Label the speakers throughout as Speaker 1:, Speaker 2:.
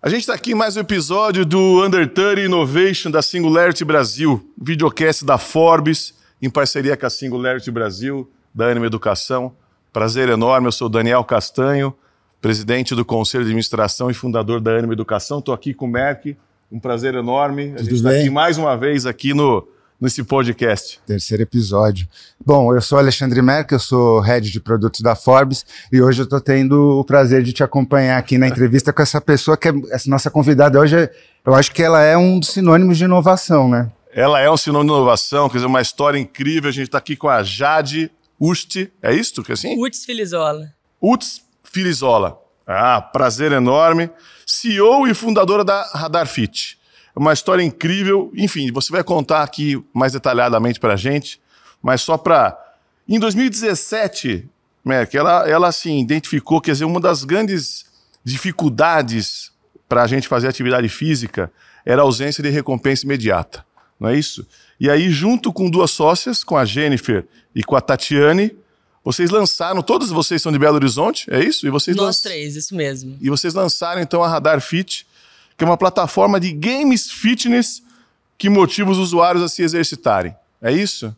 Speaker 1: A gente está aqui em mais um episódio do Under 30 Innovation da Singularity Brasil, videocast da Forbes, em parceria com a Singularity Brasil, da Anima Educação. Prazer enorme, eu sou Daniel Castanho, presidente do Conselho de Administração e fundador da Anima Educação. Estou aqui com o Merck, um prazer enorme. A gente está aqui mais uma vez aqui no nesse podcast.
Speaker 2: Terceiro episódio. Bom, eu sou Alexandre Merck, eu sou head de produtos da Forbes e hoje eu estou tendo o prazer de te acompanhar aqui na entrevista com essa pessoa que é essa nossa convidada hoje. Eu acho que ela é um dos sinônimos de inovação, né?
Speaker 1: Ela é um sinônimo de inovação, quer dizer, uma história incrível. A gente está aqui com a Jade Usti, é isso que é assim?
Speaker 3: Uts Filizola.
Speaker 1: Uts Filizola. Ah, prazer enorme. CEO e fundadora da Radar Fit uma história incrível. Enfim, você vai contar aqui mais detalhadamente para a gente, mas só para. Em 2017, Merck, ela, ela assim, identificou, quer dizer, uma das grandes dificuldades para a gente fazer atividade física era a ausência de recompensa imediata, não é isso? E aí, junto com duas sócias, com a Jennifer e com a Tatiane, vocês lançaram, todos vocês são de Belo Horizonte, é isso? E vocês
Speaker 3: Nós três, isso mesmo.
Speaker 1: E vocês lançaram então a Radar Fit, que é uma plataforma de games fitness que motiva os usuários a se exercitarem. É isso?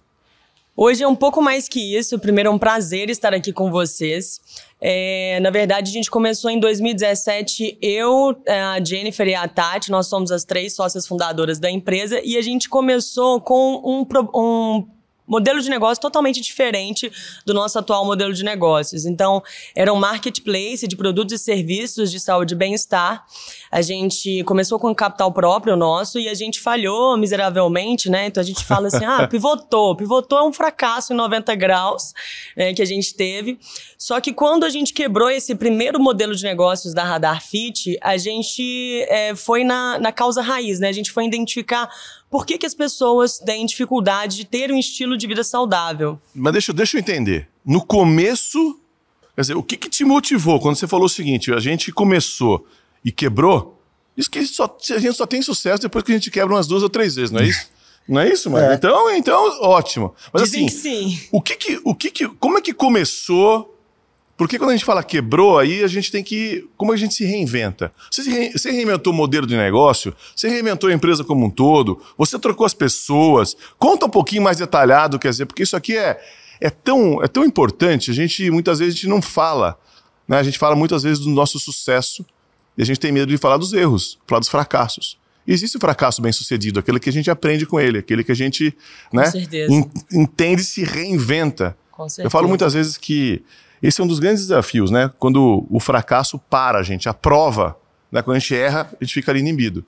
Speaker 3: Hoje é um pouco mais que isso. Primeiro, é um prazer estar aqui com vocês. É, na verdade, a gente começou em 2017, eu, é, a Jennifer e a Tati, nós somos as três sócias fundadoras da empresa, e a gente começou com um, um modelo de negócio totalmente diferente do nosso atual modelo de negócios. Então, era um marketplace de produtos e serviços de saúde e bem-estar. A gente começou com capital próprio nosso e a gente falhou miseravelmente, né? Então a gente fala assim: ah, pivotou. Pivotou é um fracasso em 90 graus né, que a gente teve. Só que quando a gente quebrou esse primeiro modelo de negócios da Radar Fit, a gente é, foi na, na causa raiz, né? A gente foi identificar por que, que as pessoas têm dificuldade de ter um estilo de vida saudável.
Speaker 1: Mas deixa, deixa eu entender. No começo, quer dizer, o que, que te motivou quando você falou o seguinte: a gente começou e quebrou? Isso que só, a gente só tem sucesso depois que a gente quebra umas duas ou três vezes, não é isso? Não é isso, mano? É. Então, então, ótimo. Mas
Speaker 3: Dizem
Speaker 1: assim,
Speaker 3: que sim.
Speaker 1: o que que, o que que, como é que começou porque quando a gente fala quebrou, aí a gente tem que. Como a gente se reinventa? Você, se re, você reinventou o modelo de negócio? Você reinventou a empresa como um todo? Você trocou as pessoas? Conta um pouquinho mais detalhado, quer dizer, porque isso aqui é, é, tão, é tão importante. A gente, muitas vezes, a gente não fala. Né? A gente fala muitas vezes do nosso sucesso e a gente tem medo de falar dos erros, falar dos fracassos. E existe o fracasso bem sucedido, aquele que a gente aprende com ele, aquele que a gente né, entende e se reinventa. Eu falo muitas vezes que esse é um dos grandes desafios, né? Quando o fracasso para a gente, a prova, né? quando a gente erra, a gente fica ali inibido.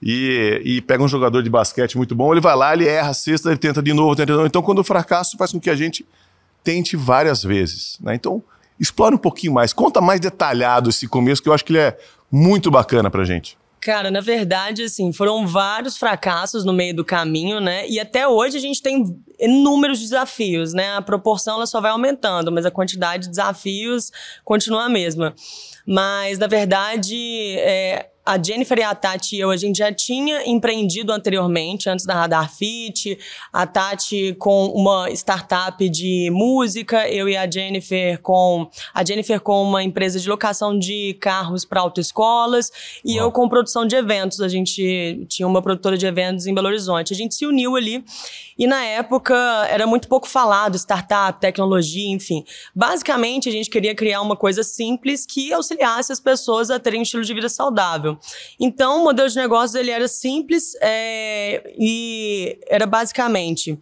Speaker 1: E, e, pega um jogador de basquete muito bom, ele vai lá, ele erra a cesta, ele tenta de novo, tenta de novo. Então, quando o fracasso faz com que a gente tente várias vezes. Né? Então, explore um pouquinho mais, conta mais detalhado esse começo, que eu acho que ele é muito bacana pra gente.
Speaker 3: Cara, na verdade, assim, foram vários fracassos no meio do caminho, né? E até hoje a gente tem inúmeros desafios, né? A proporção ela só vai aumentando, mas a quantidade de desafios continua a mesma. Mas, na verdade, é, a Jennifer e a Tati e eu, a gente já tinha empreendido anteriormente, antes da Radar Fit. A Tati com uma startup de música, eu e a Jennifer com a Jennifer com uma empresa de locação de carros para autoescolas e eu com produção de eventos. A gente tinha uma produtora de eventos em Belo Horizonte. A gente se uniu ali e na época era muito pouco falado startup, tecnologia, enfim. Basicamente, a gente queria criar uma coisa simples que auxiliasse as pessoas a terem um estilo de vida saudável. Então, o modelo de negócios ele era simples é, e era basicamente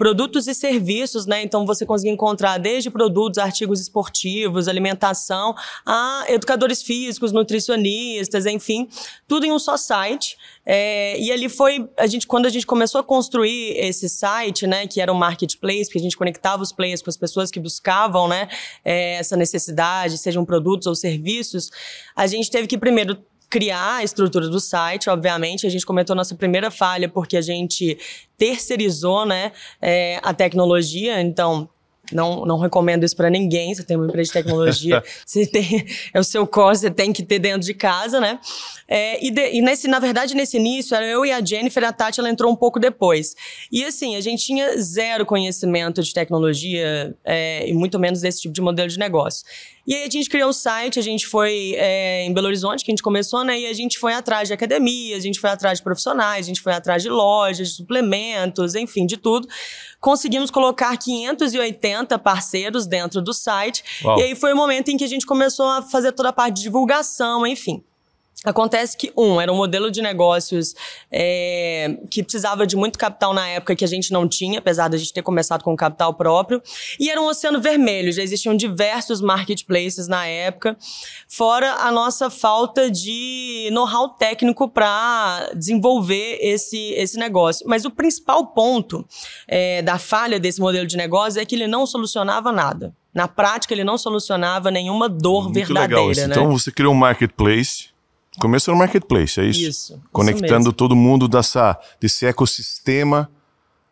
Speaker 3: produtos e serviços, né? Então você conseguia encontrar desde produtos, artigos esportivos, alimentação, a educadores físicos, nutricionistas, enfim, tudo em um só site. É, e ali foi a gente quando a gente começou a construir esse site, né, que era um marketplace, que a gente conectava os players com as pessoas que buscavam, né, é, essa necessidade, sejam produtos ou serviços, a gente teve que primeiro criar a estrutura do site, obviamente. A gente comentou nossa primeira falha porque a gente terceirizou, né, é, a tecnologia. Então, Não, não recomendo isso para ninguém. Você tem uma empresa de tecnologia, você tem é o seu core, você tem que ter dentro de casa, né? É, e, de, e nesse, na verdade, nesse início, era eu e a Jennifer, a Tati, ela entrou um pouco depois. E assim, a gente tinha zero conhecimento de tecnologia é, e muito menos desse tipo de modelo de negócio. E aí a gente criou um site, a gente foi é, em Belo Horizonte, que a gente começou, né? E a gente foi atrás de academias, a gente foi atrás de profissionais, a gente foi atrás de lojas, de suplementos, enfim, de tudo. Conseguimos colocar 580 parceiros dentro do site. Uau. E aí foi o momento em que a gente começou a fazer toda a parte de divulgação, enfim. Acontece que, um, era um modelo de negócios é, que precisava de muito capital na época que a gente não tinha, apesar da gente ter começado com capital próprio. E era um oceano vermelho, já existiam diversos marketplaces na época, fora a nossa falta de know-how técnico para desenvolver esse, esse negócio. Mas o principal ponto é, da falha desse modelo de negócio é que ele não solucionava nada. Na prática, ele não solucionava nenhuma dor
Speaker 1: Muito
Speaker 3: verdadeira.
Speaker 1: Legal.
Speaker 3: Né?
Speaker 1: Então, você criou um marketplace Começou no marketplace, é isso?
Speaker 3: Isso.
Speaker 1: Conectando
Speaker 3: isso
Speaker 1: todo mundo dessa, desse ecossistema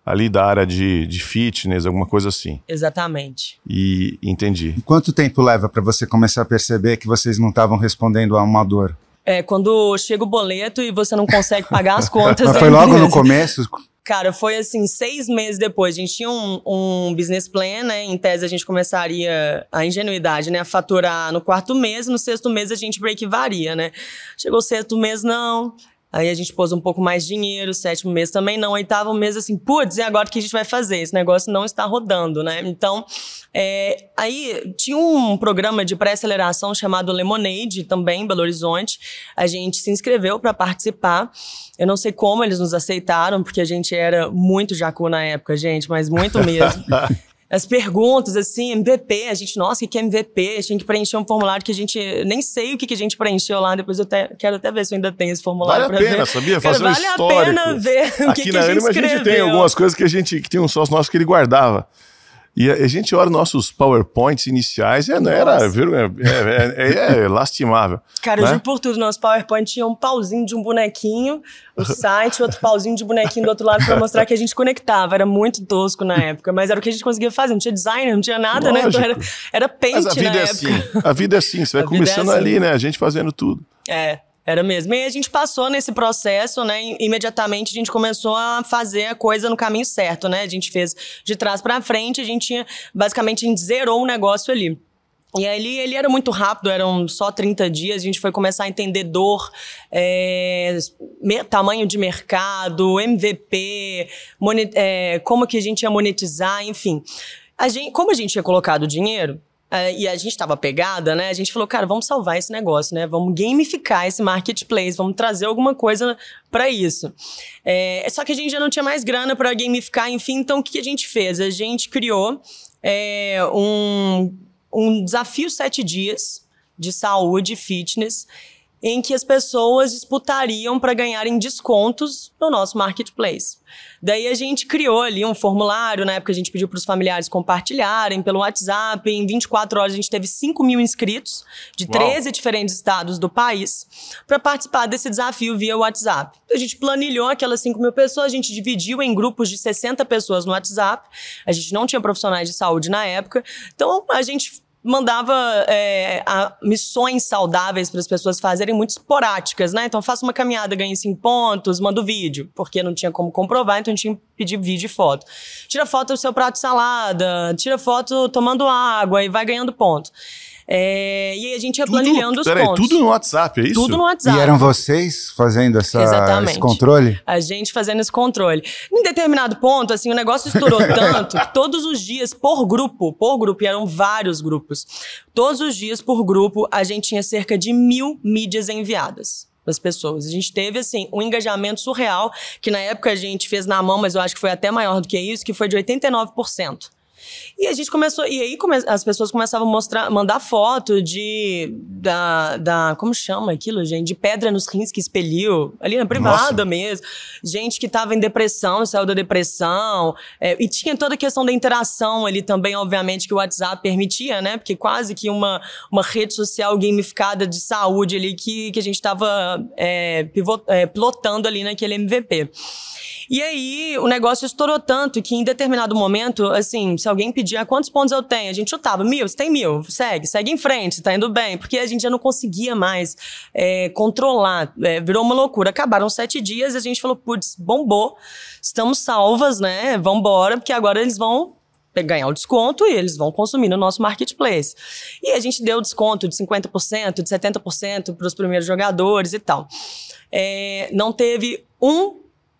Speaker 1: ali da área de, de fitness, alguma coisa assim.
Speaker 3: Exatamente.
Speaker 1: E entendi.
Speaker 2: E quanto tempo leva para você começar a perceber que vocês não estavam respondendo a uma dor?
Speaker 3: É, quando chega o boleto e você não consegue pagar as contas.
Speaker 2: Mas foi logo no começo?
Speaker 3: Cara, foi assim, seis meses depois. A gente tinha um, um business plan, né? Em tese, a gente começaria a ingenuidade, né? A faturar no quarto mês, no sexto mês a gente break varia, né? Chegou o sexto mês, não. Aí a gente pôs um pouco mais de dinheiro, sétimo mês também não, oitavo mês assim, putz, e agora o que a gente vai fazer? Esse negócio não está rodando, né? Então, é, aí tinha um programa de pré-aceleração chamado Lemonade, também em Belo Horizonte. A gente se inscreveu para participar. Eu não sei como eles nos aceitaram, porque a gente era muito jacu na época, gente, mas muito mesmo. as perguntas, assim, MVP, a gente, nossa, o que é MVP? A gente tinha que preencher um formulário que a gente nem sei o que, que a gente preencheu lá, depois eu até, quero até ver se eu ainda tenho esse formulário
Speaker 1: Vale a pena,
Speaker 3: ver.
Speaker 1: sabia? Fazer
Speaker 3: Cara,
Speaker 1: um
Speaker 3: vale
Speaker 1: histórico.
Speaker 3: a pena ver o
Speaker 1: Aqui
Speaker 3: que, que a gente
Speaker 1: Anima a gente
Speaker 3: escreveu.
Speaker 1: tem algumas coisas que a gente, que tem um sócio nosso que ele guardava. E a, gente olha nossos PowerPoints iniciais, é, não era, viu, é, é, é, é lastimável.
Speaker 3: Cara, eu
Speaker 1: né?
Speaker 3: juro por tudo, nosso PowerPoint tinha um pauzinho de um bonequinho, o site, outro pauzinho de bonequinho do outro lado pra mostrar que a gente conectava. Era muito tosco na época, mas era o que a gente conseguia fazer. Não tinha designer, não tinha nada, né? Então era, era paint
Speaker 1: Mas a vida é
Speaker 3: época.
Speaker 1: assim. A vida é assim. Você vai
Speaker 3: A é
Speaker 1: começando
Speaker 3: assim.
Speaker 1: ali, né? A gente fazendo tudo.
Speaker 3: É, era mesmo. E a gente passou nesse processo, né? Imediatamente a gente começou a fazer a coisa no caminho certo, né? A gente fez de trás pra frente, a gente tinha, basicamente, a gente zerou o negócio ali. E ali ele era muito rápido, eram só 30 dias, a gente foi começar a entender dor, é, tamanho de mercado, MVP, moni- é, como que a gente ia monetizar, enfim. A gente, como a gente tinha colocado dinheiro, e a gente estava pegada, né? A gente falou, cara, vamos salvar esse negócio, né? Vamos gamificar esse marketplace, vamos trazer alguma coisa para isso. É, só que a gente já não tinha mais grana para gamificar, enfim, então o que a gente fez? A gente criou é, um, um desafio sete dias de saúde e fitness em que as pessoas disputariam para ganharem descontos no nosso marketplace. Daí a gente criou ali um formulário, na época a gente pediu para os familiares compartilharem pelo WhatsApp. Em 24 horas a gente teve 5 mil inscritos de
Speaker 1: Uau.
Speaker 3: 13 diferentes estados do país para participar desse desafio via WhatsApp. A gente planilhou aquelas 5 mil pessoas, a gente dividiu em grupos de 60 pessoas no WhatsApp. A gente não tinha profissionais de saúde na época, então a gente mandava é, a- missões saudáveis para as pessoas fazerem muito esporádicas, né? Então faça uma caminhada, ganhe cinco pontos, manda o vídeo, porque não tinha como comprovar, então tinha que pedir vídeo e foto. Tira foto do seu prato de salada, tira foto tomando água e vai ganhando ponto. É, e aí a gente ia planilhando os
Speaker 1: peraí,
Speaker 3: pontos.
Speaker 1: tudo no WhatsApp, é isso?
Speaker 3: Tudo no WhatsApp.
Speaker 2: E eram vocês fazendo essa,
Speaker 3: Exatamente.
Speaker 2: esse controle?
Speaker 3: A gente fazendo esse controle. Em determinado ponto, assim, o negócio estourou tanto que todos os dias, por grupo, por grupo, e eram vários grupos, todos os dias, por grupo, a gente tinha cerca de mil mídias enviadas das pessoas. A gente teve, assim, um engajamento surreal, que na época a gente fez na mão, mas eu acho que foi até maior do que isso, que foi de 89%. E a gente começou, e aí come- as pessoas começavam a mostrar, mandar foto de da, da como chama aquilo, gente, de pedra nos rins que expeliu, ali na privada mesmo. Gente que tava em depressão, saiu da depressão, é, e tinha toda a questão da interação ali também, obviamente que o WhatsApp permitia, né? Porque quase que uma uma rede social gamificada de saúde ali que, que a gente tava é, pivot- é, pilotando ali naquele MVP. E aí o negócio estourou tanto que em determinado momento, assim, se alguém pedir ah, quantos pontos eu tenho, a gente chutava mil, você tem mil, segue, segue em frente, tá indo bem, porque a gente já não conseguia mais é, controlar, é, virou uma loucura. Acabaram sete dias e a gente falou, putz, bombou, estamos salvas, né? Vambora, porque agora eles vão ganhar o desconto e eles vão consumir no nosso marketplace. E a gente deu desconto de 50%, de 70% para os primeiros jogadores e tal. É, não teve um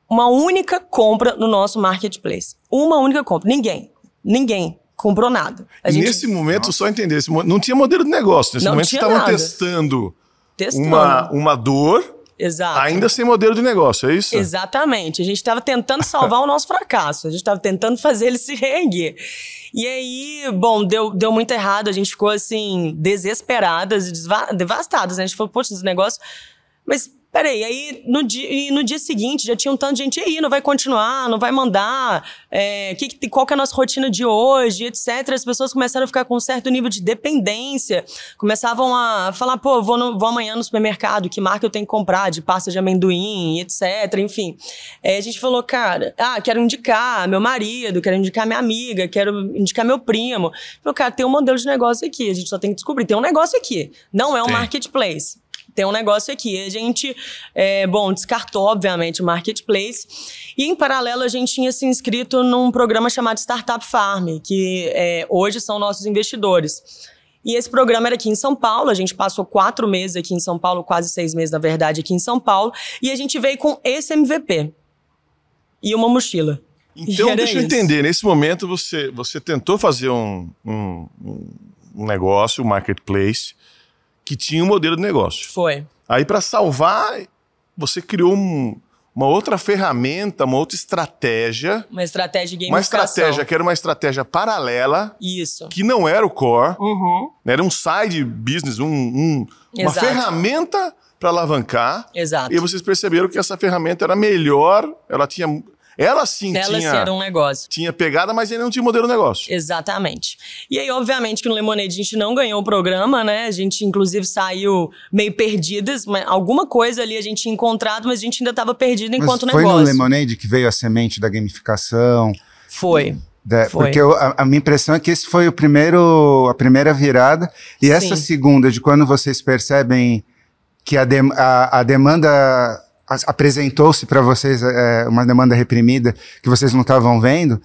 Speaker 3: uma única compra no nosso marketplace. Uma única compra. Ninguém. Ninguém comprou nada.
Speaker 1: Gente... Nesse momento, Nossa. só entender, não tinha modelo de negócio. Nesse não momento, vocês estavam testando, testando, Uma, uma dor.
Speaker 3: Exato.
Speaker 1: Ainda sem modelo de negócio, é isso?
Speaker 3: Exatamente. A gente estava tentando salvar o nosso fracasso. A gente estava tentando fazer ele se reerguer. E aí, bom, deu, deu muito errado. A gente ficou, assim, desesperadas, devastadas. Né? A gente falou, poxa, esse negócio... Mas Peraí, aí no dia, no dia seguinte já tinha um tanto de gente aí, não vai continuar, não vai mandar, é, que, qual que é a nossa rotina de hoje, etc. As pessoas começaram a ficar com um certo nível de dependência, começavam a falar, pô, vou, no, vou amanhã no supermercado, que marca eu tenho que comprar de pasta de amendoim, etc. Enfim, é, a gente falou, cara, ah, quero indicar meu marido, quero indicar minha amiga, quero indicar meu primo. Falou, cara, tem um modelo de negócio aqui, a gente só tem que descobrir, tem um negócio aqui, não é um marketplace tem um negócio aqui. A gente, é, bom, descartou, obviamente, o marketplace. E, em paralelo, a gente tinha se inscrito num programa chamado Startup Farm, que é, hoje são nossos investidores. E esse programa era aqui em São Paulo, a gente passou quatro meses aqui em São Paulo, quase seis meses, na verdade, aqui em São Paulo, e a gente veio com esse MVP e uma mochila.
Speaker 1: Então, deixa eu entender, nesse momento você, você tentou fazer um, um, um negócio, um marketplace, que tinha um modelo de negócio.
Speaker 3: Foi.
Speaker 1: Aí, para salvar, você criou um, uma outra ferramenta, uma outra estratégia.
Speaker 3: Uma estratégia de
Speaker 1: Uma estratégia que era uma estratégia paralela.
Speaker 3: Isso.
Speaker 1: Que não era o core.
Speaker 3: Uhum.
Speaker 1: Era um side business, um, um uma ferramenta para alavancar.
Speaker 3: Exato.
Speaker 1: E vocês perceberam que essa ferramenta era melhor, ela tinha ela sim
Speaker 3: Ela
Speaker 1: tinha,
Speaker 3: sim era um negócio.
Speaker 1: Tinha pegada, mas ainda não tinha modelo de negócio.
Speaker 3: Exatamente. E aí, obviamente, que no Lemonade a gente não ganhou o programa, né? A gente, inclusive, saiu meio perdidas. Mas alguma coisa ali a gente tinha encontrado, mas a gente ainda estava perdido enquanto mas foi
Speaker 2: negócio. Foi no Lemonade que veio a semente da gamificação?
Speaker 3: Foi.
Speaker 2: Porque eu, a, a, minha impressão é que esse foi o primeiro, a primeira virada. E Sim. essa segunda, de quando vocês percebem que a, de, a, a demanda apresentou-se para vocês é, uma demanda reprimida que vocês não estavam vendo,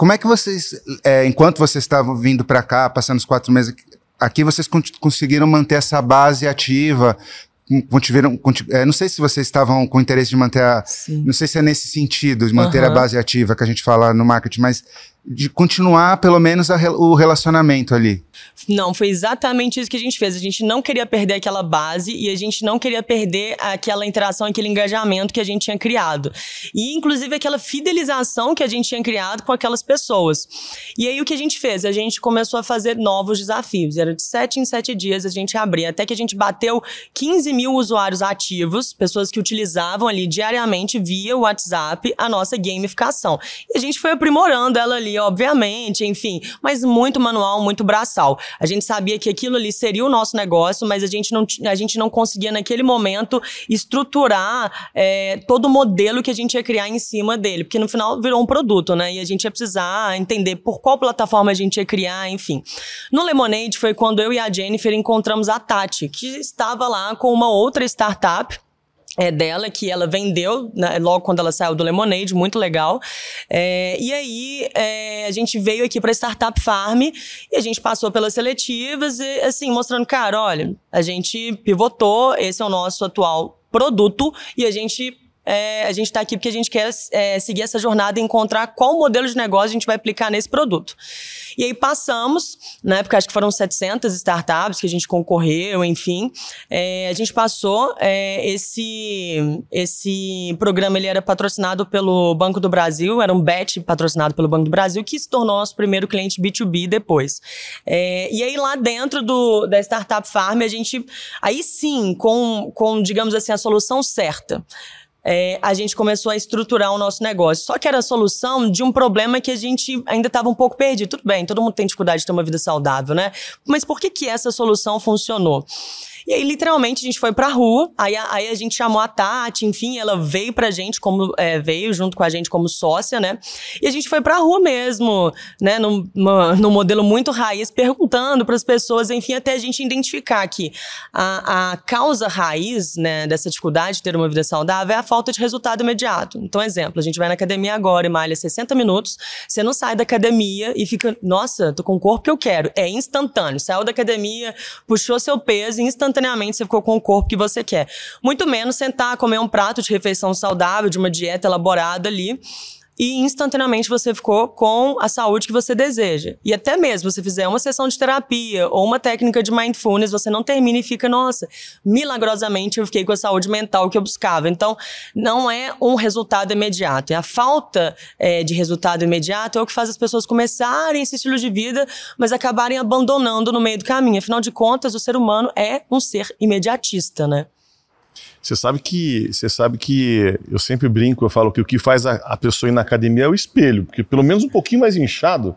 Speaker 2: como é que vocês, é, enquanto vocês estavam vindo para cá, passando os quatro meses aqui, vocês conseguiram manter essa base ativa? Continuaram, é, não sei se vocês estavam com interesse de manter a. Sim. Não sei se é nesse sentido, de manter uhum. a base ativa que a gente fala no marketing, mas de continuar pelo menos a, o relacionamento ali.
Speaker 3: Não, foi exatamente isso que a gente fez. A gente não queria perder aquela base e a gente não queria perder aquela interação, aquele engajamento que a gente tinha criado. E, inclusive, aquela fidelização que a gente tinha criado com aquelas pessoas. E aí, o que a gente fez? A gente começou a fazer novos desafios. Era de sete em sete dias a gente abria, até que a gente bateu 15 mil usuários ativos, pessoas que utilizavam ali diariamente via WhatsApp a nossa gamificação. E a gente foi aprimorando ela ali ali, obviamente, enfim, mas muito manual, muito braçal. A gente sabia que aquilo ali seria o nosso negócio, mas a gente não, a gente não conseguia, naquele momento, estruturar é, todo o modelo que a gente ia criar em cima dele, porque no final virou um produto, né? E a gente ia precisar entender por qual plataforma a gente ia criar, enfim. No Lemonade foi quando eu e a Jennifer encontramos a Tati, que estava lá com uma outra startup é, dela, que ela vendeu né, logo quando ela saiu do Lemonade, muito legal. É, e aí é, a gente veio aqui para Startup Farm e a gente passou pelas seletivas e assim, mostrando, cara, olha, a gente pivotou, esse é o nosso atual produto e a gente é, a gente está aqui porque a gente quer é, seguir essa jornada e encontrar qual modelo de negócio a gente vai aplicar nesse produto. E aí passamos, na época acho que foram 700 startups que a gente concorreu, enfim, é, a gente passou, é, esse, esse programa ele era patrocinado pelo Banco do Brasil, era um bet patrocinado pelo Banco do Brasil, que se tornou nosso primeiro cliente B2B depois. É, e aí lá dentro do, da Startup Farm, a gente, aí sim, com, com digamos assim, a solução certa é, a gente começou a estruturar o nosso negócio. Só que era a solução de um problema que a gente ainda estava um pouco perdido. Tudo bem, todo mundo tem dificuldade de ter uma vida saudável, né? Mas por que, que essa solução funcionou? E aí, literalmente, a gente foi pra rua, aí, aí a gente chamou a Tati, enfim, ela veio pra gente como, é, veio junto com a gente como sócia, né? E a gente foi pra rua mesmo, né? Num, num modelo muito raiz, perguntando para as pessoas, enfim, até a gente identificar que a, a causa raiz, né, dessa dificuldade de ter uma vida saudável é a falta de resultado imediato. Então, exemplo, a gente vai na academia agora e malha 60 minutos, você não sai da academia e fica, nossa, tô com o corpo que eu quero. É instantâneo. Saiu da academia, puxou seu peso e instantaneamente você ficou com o corpo que você quer. Muito menos sentar, comer um prato de refeição saudável, de uma dieta elaborada ali e instantaneamente você ficou com a saúde que você deseja. E até mesmo se você fizer uma sessão de terapia ou uma técnica de mindfulness, você não termina e fica, nossa, milagrosamente eu fiquei com a saúde mental que eu buscava. Então, não é um resultado imediato. É a falta é, de resultado imediato é o que faz as pessoas começarem esse estilo de vida, mas acabarem abandonando no meio do caminho. Afinal de contas, o ser humano é um ser imediatista, né?
Speaker 1: Você sabe que você sabe que eu sempre brinco, eu falo que o que faz a, a, pessoa ir na academia é o espelho, porque pelo menos um pouquinho mais inchado,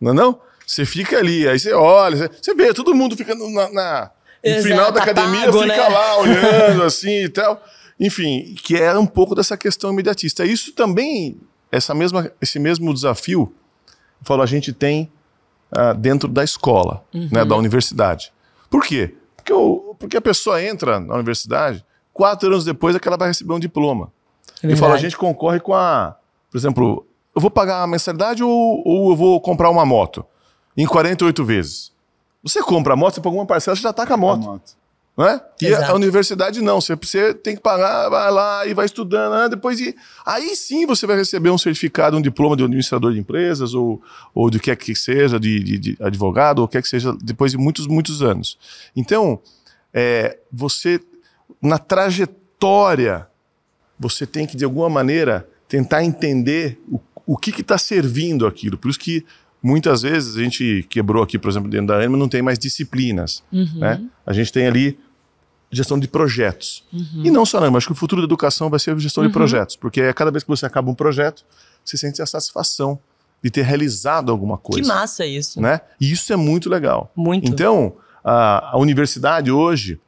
Speaker 1: não é não? Você fica ali, aí você olha, você, você vê, todo mundo fica na, na no final da academia, pago, fica né? lá olhando assim e tal. Enfim, que é um pouco dessa questão imediatista. Isso também, essa mesma, esse mesmo desafio, eu falo, a gente tem uh, dentro da escola, uhum. né, da universidade. Por quê? Porque, o, porque a pessoa entra na universidade, Quatro anos depois é que ela vai receber um diploma. É e fala, a gente concorre com a. Por exemplo, eu vou pagar a mensalidade ou, ou eu vou comprar uma moto em 48 vezes. Você compra a moto, você paga uma parcela, você já está com a moto. A moto. Não é? E a, a universidade não, você, você tem que pagar, vai lá e vai estudando, né? depois e aí sim você vai receber um certificado, um diploma de administrador de empresas ou, ou de que que seja, de, de, de advogado, ou o que que seja, depois de muitos, muitos anos. Então, é, você na trajetória, você tem que, de alguma maneira, tentar entender o, o que está servindo aquilo. Por isso que muitas vezes a gente quebrou aqui, por exemplo, dentro da ANIMA, não tem mais disciplinas. Uhum. Né? A gente tem ali gestão de projetos. Uhum. E não só não, acho que o futuro da educação vai ser gestão uhum. de projetos, porque cada vez que você acaba um projeto, você sente a satisfação de ter realizado alguma coisa.
Speaker 3: Que massa isso.
Speaker 1: Né? E isso é muito legal.
Speaker 3: Muito.
Speaker 1: Então, a, a universidade hoje,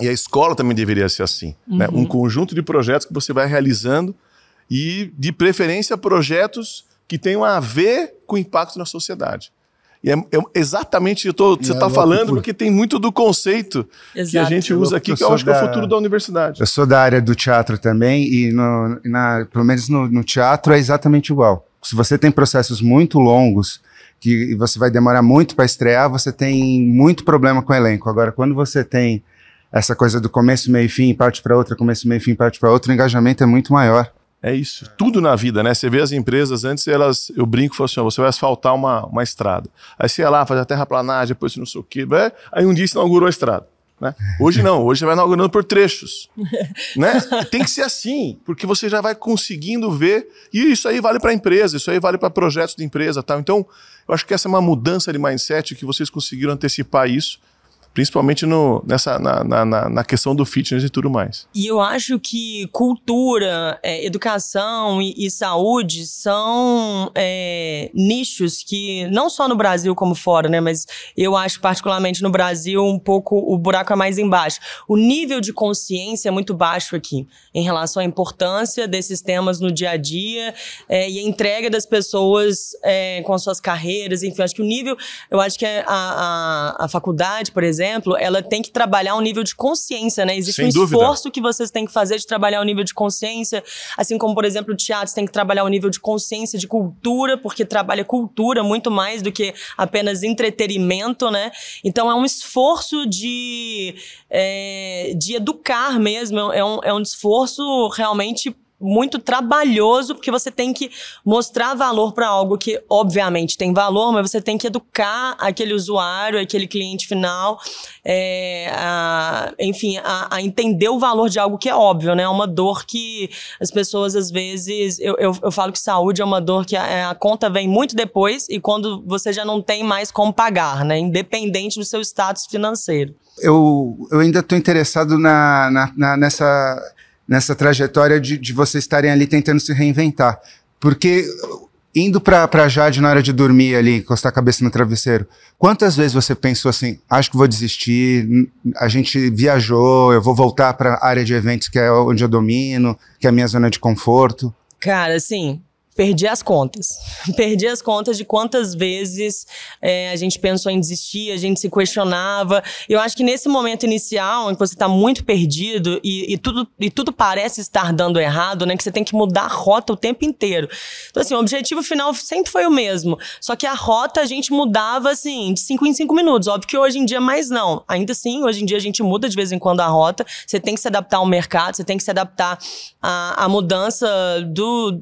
Speaker 1: e a escola também deveria ser assim. Uhum. Né? Um conjunto de projetos que você vai realizando e, de preferência, projetos que tenham a ver com o impacto na sociedade. E é, é exatamente o que você está é falando, porque tem muito do conceito Exato. que a gente usa aqui, que eu acho da, que é o futuro da universidade.
Speaker 2: Eu sou da área do teatro também, e no, na, pelo menos no, no teatro é exatamente igual. Se você tem processos muito longos, que você vai demorar muito para estrear, você tem muito problema com o elenco. Agora, quando você tem essa coisa do começo, meio e fim, parte para outra, começo, meio e fim, parte para outra, o engajamento é muito maior.
Speaker 1: É isso. Tudo na vida, né? Você vê as empresas, antes elas, eu brinco, falo assim, ó, você vai asfaltar uma, uma estrada. Aí você ia lá, faz a terraplanagem, depois não sei o quê. Né? Aí um dia você inaugurou a estrada. Né? Hoje não, hoje você vai inaugurando por trechos. né? Tem que ser assim, porque você já vai conseguindo ver. E isso aí vale para a empresa, isso aí vale para projetos de empresa. Tal. Então, eu acho que essa é uma mudança de mindset que vocês conseguiram antecipar isso principalmente no, nessa, na, na, na, questão do fitness e tudo mais.
Speaker 3: E eu acho que cultura, é, educação e, e, saúde são é, nichos que, não só no Brasil como fora, né, mas eu acho particularmente no Brasil um pouco o buraco é mais embaixo. O nível de consciência é muito baixo aqui em relação à importância desses temas no dia a dia é, e a entrega das pessoas é, com as suas carreiras, enfim, acho que o nível, eu acho que a, a, a faculdade, por exemplo, exemplo, ela tem que trabalhar um nível de consciência, né? Existe Sem um dúvida. esforço que vocês têm que fazer de trabalhar o um nível de consciência, assim como, por exemplo, o teatro tem que trabalhar o um nível de consciência, de cultura, porque trabalha cultura muito mais do que apenas entretenimento, né? Então é um esforço de, é, de educar mesmo, é um, é um esforço realmente muito trabalhoso, porque você tem que mostrar valor para algo que, obviamente, tem valor, mas você tem que educar aquele usuário, aquele cliente final, é, a, enfim, a, a, entender o valor de algo que é óbvio, né? É uma dor que as pessoas, às vezes. Eu, eu, eu falo que saúde é uma dor que a, a, conta vem muito depois e quando você já não tem mais como pagar, né? Independente do seu status financeiro.
Speaker 2: Eu, eu ainda estou interessado na, na, na nessa nessa trajetória de, de vocês estarem ali tentando se reinventar. Porque indo pra, pra Jade na hora de dormir ali, encostar a cabeça no travesseiro, quantas vezes você pensou assim, acho que vou desistir, a gente viajou, eu vou voltar pra área de eventos que é onde eu domino, que é a minha zona de conforto?
Speaker 3: Cara, assim, perdi as contas. perdi as contas de quantas vezes é, a gente pensou em desistir, a gente se questionava. Eu acho que nesse momento inicial, em que você está muito perdido e, e, tudo, e tudo parece estar dando errado, né? Que você tem que mudar a rota o tempo inteiro. Então, assim, o objetivo final sempre foi o mesmo. Só que a rota a gente mudava, assim, de cinco em cinco minutos. Óbvio que hoje em dia mais não. Ainda assim, hoje em dia a gente muda de vez em quando a rota. Você tem que se adaptar ao mercado, você tem que se adaptar à, à mudança do,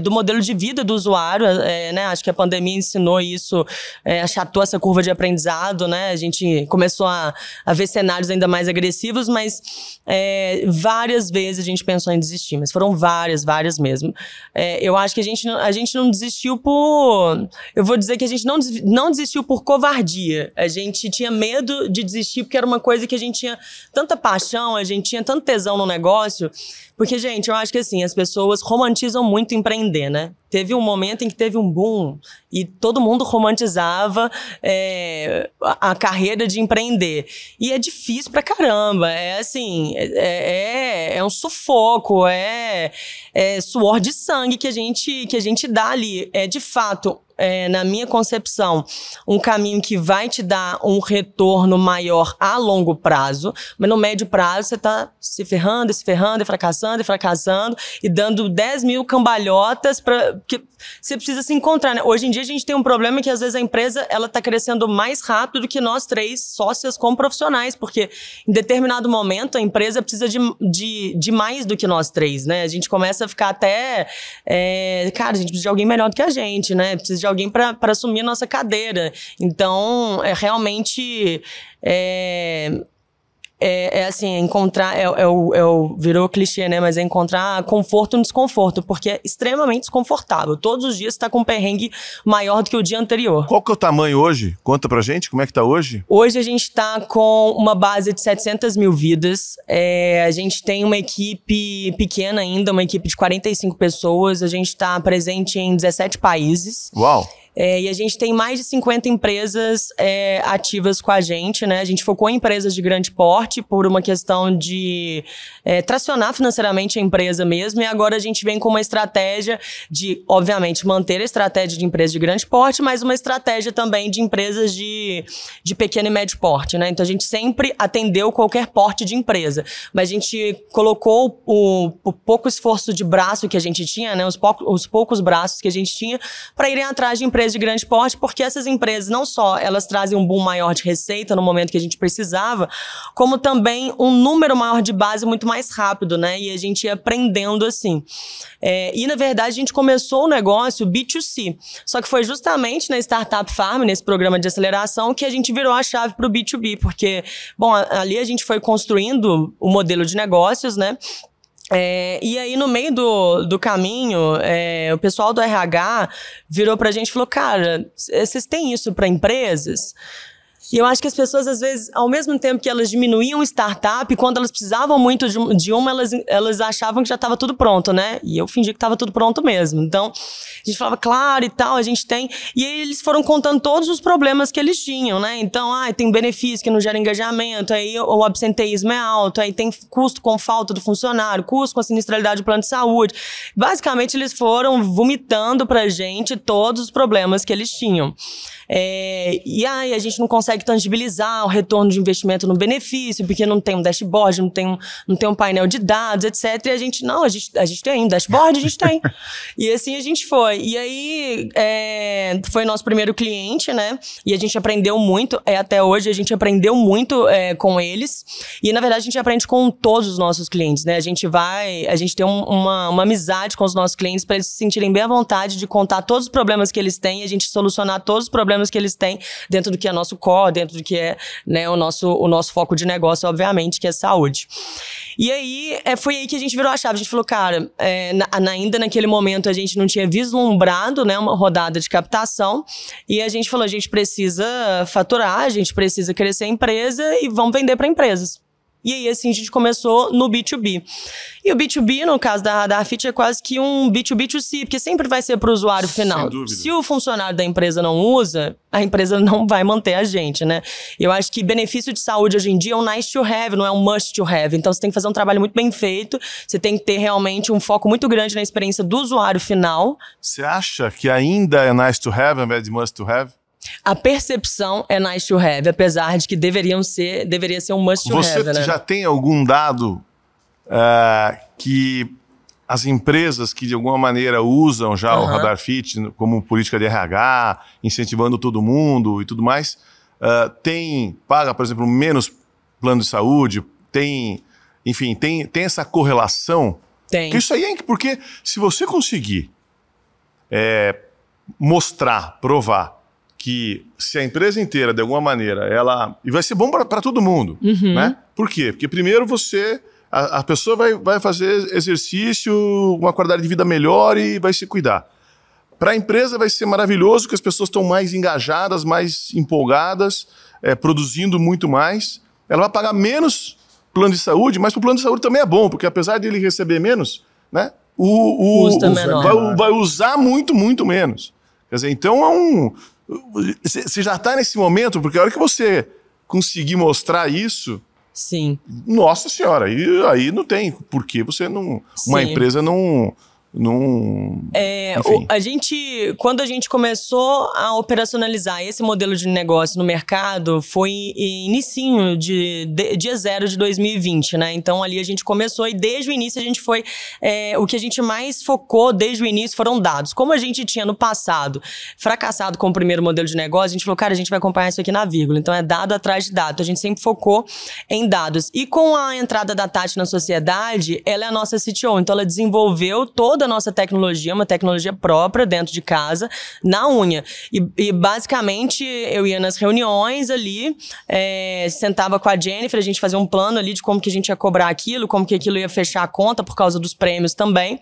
Speaker 3: do modelo modelo de vida do usuário, é, né? Acho que a pandemia ensinou isso, é, achatou essa curva de aprendizado, né? A gente começou a, a ver cenários ainda mais agressivos, mas é, várias vezes a gente pensou em desistir, mas foram várias, várias mesmo. É, eu acho que a gente, a gente não desistiu por. Eu vou dizer que a gente não, não desistiu por covardia. A gente tinha medo de desistir porque era uma coisa que a gente tinha tanta paixão, a gente tinha tanto tesão no negócio porque, gente, eu acho que assim, as pessoas romantizam muito empreender, né? Teve um momento em que teve um boom e todo mundo romantizava é, a, carreira de empreender. E é difícil pra caramba. É assim, é, é, é um sufoco, é, é suor de sangue que a gente, que a gente dá ali. É de fato é, na minha concepção, um caminho que vai te dar um retorno maior a longo prazo, mas no médio prazo você está se ferrando, se ferrando, e fracassando, e fracassando, e dando 10 mil cambalhotas para que você precisa se encontrar. Né? Hoje em dia a gente tem um problema que às vezes a empresa ela está crescendo mais rápido do que nós três sócias como profissionais, porque em determinado momento a empresa precisa de, de, de mais do que nós três, né? A gente começa a ficar até, é, cara, a gente precisa de alguém melhor do que a gente, né? Precisa de de alguém para assumir a nossa cadeira. Então, é realmente. É, é, é, assim, encontrar, é, é, o, é o, virou clichê, né? Mas é encontrar conforto no desconforto, porque é extremamente desconfortável. Todos os dias está com um perrengue maior do que o dia anterior.
Speaker 1: Qual que é o tamanho hoje? Conta pra gente, como é que tá hoje?
Speaker 3: Hoje a gente está com uma base de 700 mil vidas. É, a gente tem uma equipe pequena ainda, uma equipe de 45 pessoas. A gente está presente em 17 países.
Speaker 1: Uau!
Speaker 3: É, e a gente tem mais de 50 empresas é, ativas com a gente, né? A gente focou em empresas de grande porte por uma questão de é, tracionar financeiramente a empresa mesmo. E agora a gente vem com uma estratégia de, obviamente, manter a estratégia de empresas de grande porte, mas uma estratégia também de empresas de, de pequeno e médio porte, né? Então a gente sempre atendeu qualquer porte de empresa. Mas a gente colocou o, o pouco esforço de braço que a gente tinha, né? Os, pouco, os poucos braços que a gente tinha para irem atrás de empresas empresas de grande porte, porque essas empresas não só elas trazem um boom maior de receita no momento que a gente precisava, como também um número maior de base muito mais rápido, né? E a gente ia aprendendo assim. É, e na verdade a gente começou o negócio B2C, só que foi justamente na Startup Farm, nesse programa de aceleração, que a gente virou a chave para o B2B, porque, bom, ali a gente foi construindo o modelo de negócios, né? É, e aí, no meio do, do caminho, é, o pessoal do RH virou pra gente e falou: Cara, vocês têm isso para empresas? E eu acho que as pessoas, às vezes, ao mesmo tempo que elas diminuíam startup, quando elas precisavam muito de, uma, elas, elas achavam que já estava tudo pronto, né? E eu fingi que estava tudo pronto mesmo. Então, a gente falava, claro e tal, a gente tem. E aí eles foram contando todos os problemas que eles tinham, né? Então, ah, tem benefício que não gera engajamento, aí o absenteísmo é alto, aí tem custo com falta do funcionário, custo com a sinistralidade do plano de saúde. Basicamente, eles foram vomitando pra gente todos os problemas que eles tinham. É, e aí a gente não consegue tangibilizar o retorno de investimento no benefício, porque não tem um dashboard, não tem um, não tem um painel de dados, etc. E a gente, não, a gente, a gente tem um dashboard, a gente tem. e assim a gente foi. E aí é, foi nosso primeiro cliente, né? E a gente aprendeu muito, é, até hoje a gente aprendeu muito é, com eles. E na verdade a gente aprende com todos os nossos clientes, né? A gente vai, a gente tem um, uma, uma amizade com os nossos clientes para eles se sentirem bem à vontade de contar todos os problemas que eles têm e a gente solucionar todos os problemas problemas que eles têm dentro do que é nosso core, dentro do que é né, o, nosso, o nosso foco de negócio, obviamente, que é saúde. E aí, é, foi aí que a gente virou a chave. A gente falou, cara, é, na, ainda naquele momento a gente não tinha vislumbrado né, uma rodada de captação. E a gente falou, a gente precisa faturar, a gente precisa crescer a empresa e vamos vender para empresas. E aí, assim, a gente começou no B2B. E o B2B, no caso da Radar Fit, é quase que um B2B2C, porque sempre vai ser para o usuário final. Se o funcionário da empresa não usa, a empresa não vai manter a gente, né? Eu acho que benefício de saúde hoje em dia é um nice to have, não é um must to have. Então você tem que fazer um trabalho muito bem feito, você tem que ter realmente um foco muito grande na experiência do usuário final.
Speaker 1: Você acha que ainda é nice to have ao invés de must to have?
Speaker 3: A percepção é nice to have, apesar de que deveriam ser, deveria ser um must to
Speaker 1: Você
Speaker 3: have, né?
Speaker 1: Você já tem algum dado uh, que as empresas que de alguma maneira usam já uhum. o Radar Fit como política de RH, incentivando todo mundo e tudo mais, uh, tem, paga, por exemplo, menos plano de saúde, tem, enfim, tem, tem essa correlação?
Speaker 3: Tem.
Speaker 1: Porque isso aí é porque se você conseguir é, mostrar, provar que se a empresa inteira, de alguma maneira, ela. E vai ser bom para todo mundo. Uhum. Né? Por quê? Porque primeiro você a, a pessoa vai, vai fazer exercício, uma qualidade de vida melhor e vai se cuidar. Para a empresa vai ser maravilhoso, que as pessoas estão mais engajadas, mais empolgadas, é, produzindo muito mais. Ela vai pagar menos plano de saúde, mas para o plano de saúde também é bom, porque apesar de ele receber menos, né, o, o, o vai, vai, usar muito, muito menos. Quer dizer, então é um. Você já está nesse momento, porque a hora que você conseguir mostrar isso,
Speaker 3: Sim.
Speaker 1: Nossa senhora, aí, aí não tem por que você não. Uma Sim. empresa não num.
Speaker 3: É, o, a gente, quando a gente começou a operacionalizar esse modelo de negócio no mercado, foi inicinho de, de dia zero de 2020, né? Então ali a gente começou e desde o início a gente foi. É, o que a gente mais focou desde o início foram dados. Como a gente tinha no passado fracassado com o primeiro modelo de negócio, a gente falou, cara, a gente vai acompanhar isso aqui na vírgula. Então é dado atrás de dado. A gente sempre focou em dados. E com a entrada da Tati na sociedade, ela é a nossa CTO. Então ela desenvolveu toda a nossa tecnologia, uma tecnologia própria dentro de casa, na unha. E, e basicamente eu ia nas reuniões ali, é, sentava com a Jennifer, a gente fazia um plano ali de como que a gente ia cobrar aquilo, como que aquilo ia fechar a conta por causa dos prêmios também.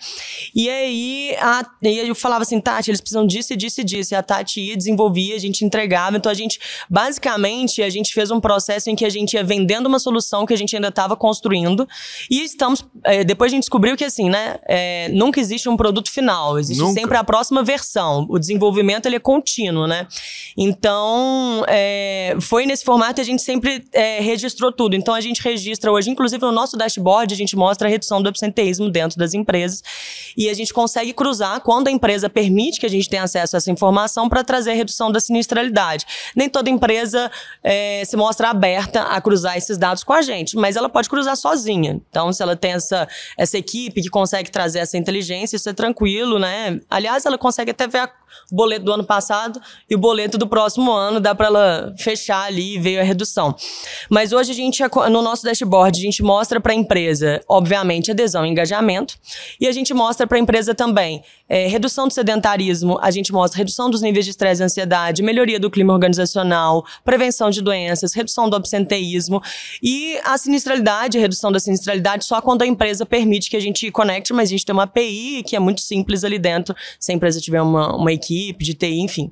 Speaker 3: E aí, a, e eu falava assim, Tati, eles precisam disso e disso e disso. E a Tati ia, desenvolvia, a gente entregava. Então a gente, basicamente, a gente fez um processo em que a gente ia vendendo uma solução que a gente ainda estava construindo. E estamos, é, depois a gente descobriu que assim, né, é, nunca existe existe um produto final, existe Nunca. sempre a próxima versão. O desenvolvimento ele é contínuo, né? Então, é, foi nesse formato e a gente sempre é, registrou tudo. Então, a gente registra hoje, inclusive no nosso dashboard, a gente mostra a redução do absenteísmo dentro das empresas e a gente consegue cruzar quando a empresa permite que a gente tenha acesso a essa informação para trazer a redução da sinistralidade. Nem toda empresa é, se mostra aberta a cruzar esses dados com a gente, mas ela pode cruzar sozinha. Então, se ela tem essa, essa equipe que consegue trazer essa inteligência, isso é tranquilo, né? Aliás, ela consegue até ver o boleto do ano passado e o boleto do próximo ano, dá para ela fechar ali e veio a redução. Mas hoje a gente, no nosso dashboard, a gente mostra para a empresa, obviamente, adesão e engajamento, e a gente mostra para a empresa também é, redução do sedentarismo, a gente mostra redução dos níveis de estresse e ansiedade, melhoria do clima organizacional, prevenção de doenças, redução do absenteísmo e a sinistralidade, a redução da sinistralidade só quando a empresa permite que a gente conecte, mas a gente tem uma API que é muito simples ali dentro, se a empresa tiver uma, uma equipe de TI, enfim.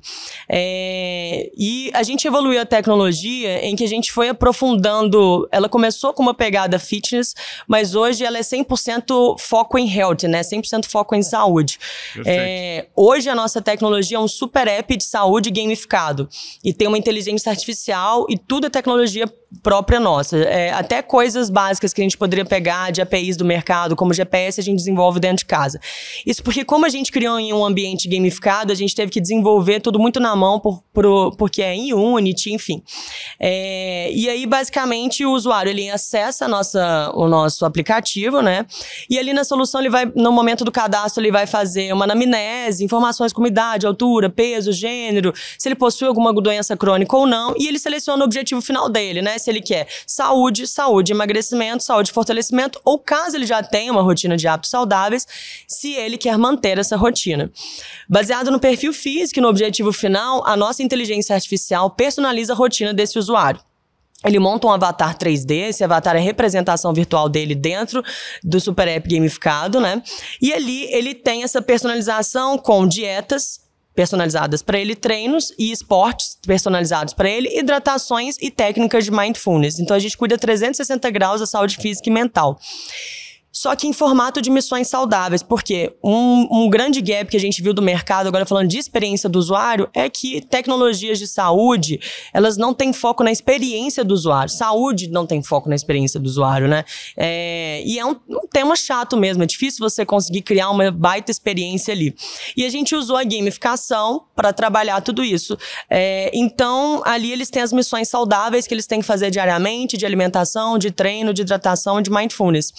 Speaker 3: É, e a gente evoluiu a tecnologia em que a gente foi aprofundando, ela começou com uma pegada fitness, mas hoje ela é 100% foco em health, né? 100% foco em saúde. É, hoje a nossa tecnologia é um super app de saúde gamificado e tem uma inteligência artificial e tudo é tecnologia própria nossa. É, até coisas básicas que a gente poderia pegar de APIs do mercado, como GPS, a gente desenvolve dentro de casa. Isso porque, como a gente criou em um ambiente gamificado, a gente teve que desenvolver tudo muito na mão, por, por porque é em Unity, enfim. É, e aí, basicamente, o usuário ele acessa nossa, o nosso aplicativo, né? E ali na solução, ele vai, no momento do cadastro, ele vai fazer uma anamnese, informações como idade, altura, peso, gênero, se ele possui alguma doença crônica ou não, e ele seleciona o objetivo final dele, né? se ele quer saúde, saúde, emagrecimento, saúde, fortalecimento, ou caso ele já tenha uma rotina de hábitos saudáveis, se ele quer manter essa rotina. Baseado no perfil físico e no objetivo final, a nossa inteligência artificial personaliza a rotina desse usuário. Ele monta um avatar 3D, esse avatar é a representação virtual dele dentro do Super App gamificado, né? E ali ele tem essa personalização com dietas, personalizadas para ele, treinos e esportes personalizados para ele, hidratações e técnicas de mindfulness. Então a gente cuida 360 graus da saúde física e mental só que em formato de missões saudáveis, porque um, um, grande gap que a gente viu do mercado, agora falando de experiência do usuário, é que tecnologias de saúde, elas não têm foco na experiência do usuário. Saúde não tem foco na experiência do usuário, né? É, e é um, um, tema chato mesmo, é difícil você conseguir criar uma baita experiência ali. E a gente usou a gamificação para trabalhar tudo isso. É, então, ali eles têm as missões saudáveis que eles têm que fazer diariamente, de alimentação, de treino, de hidratação, de mindfulness.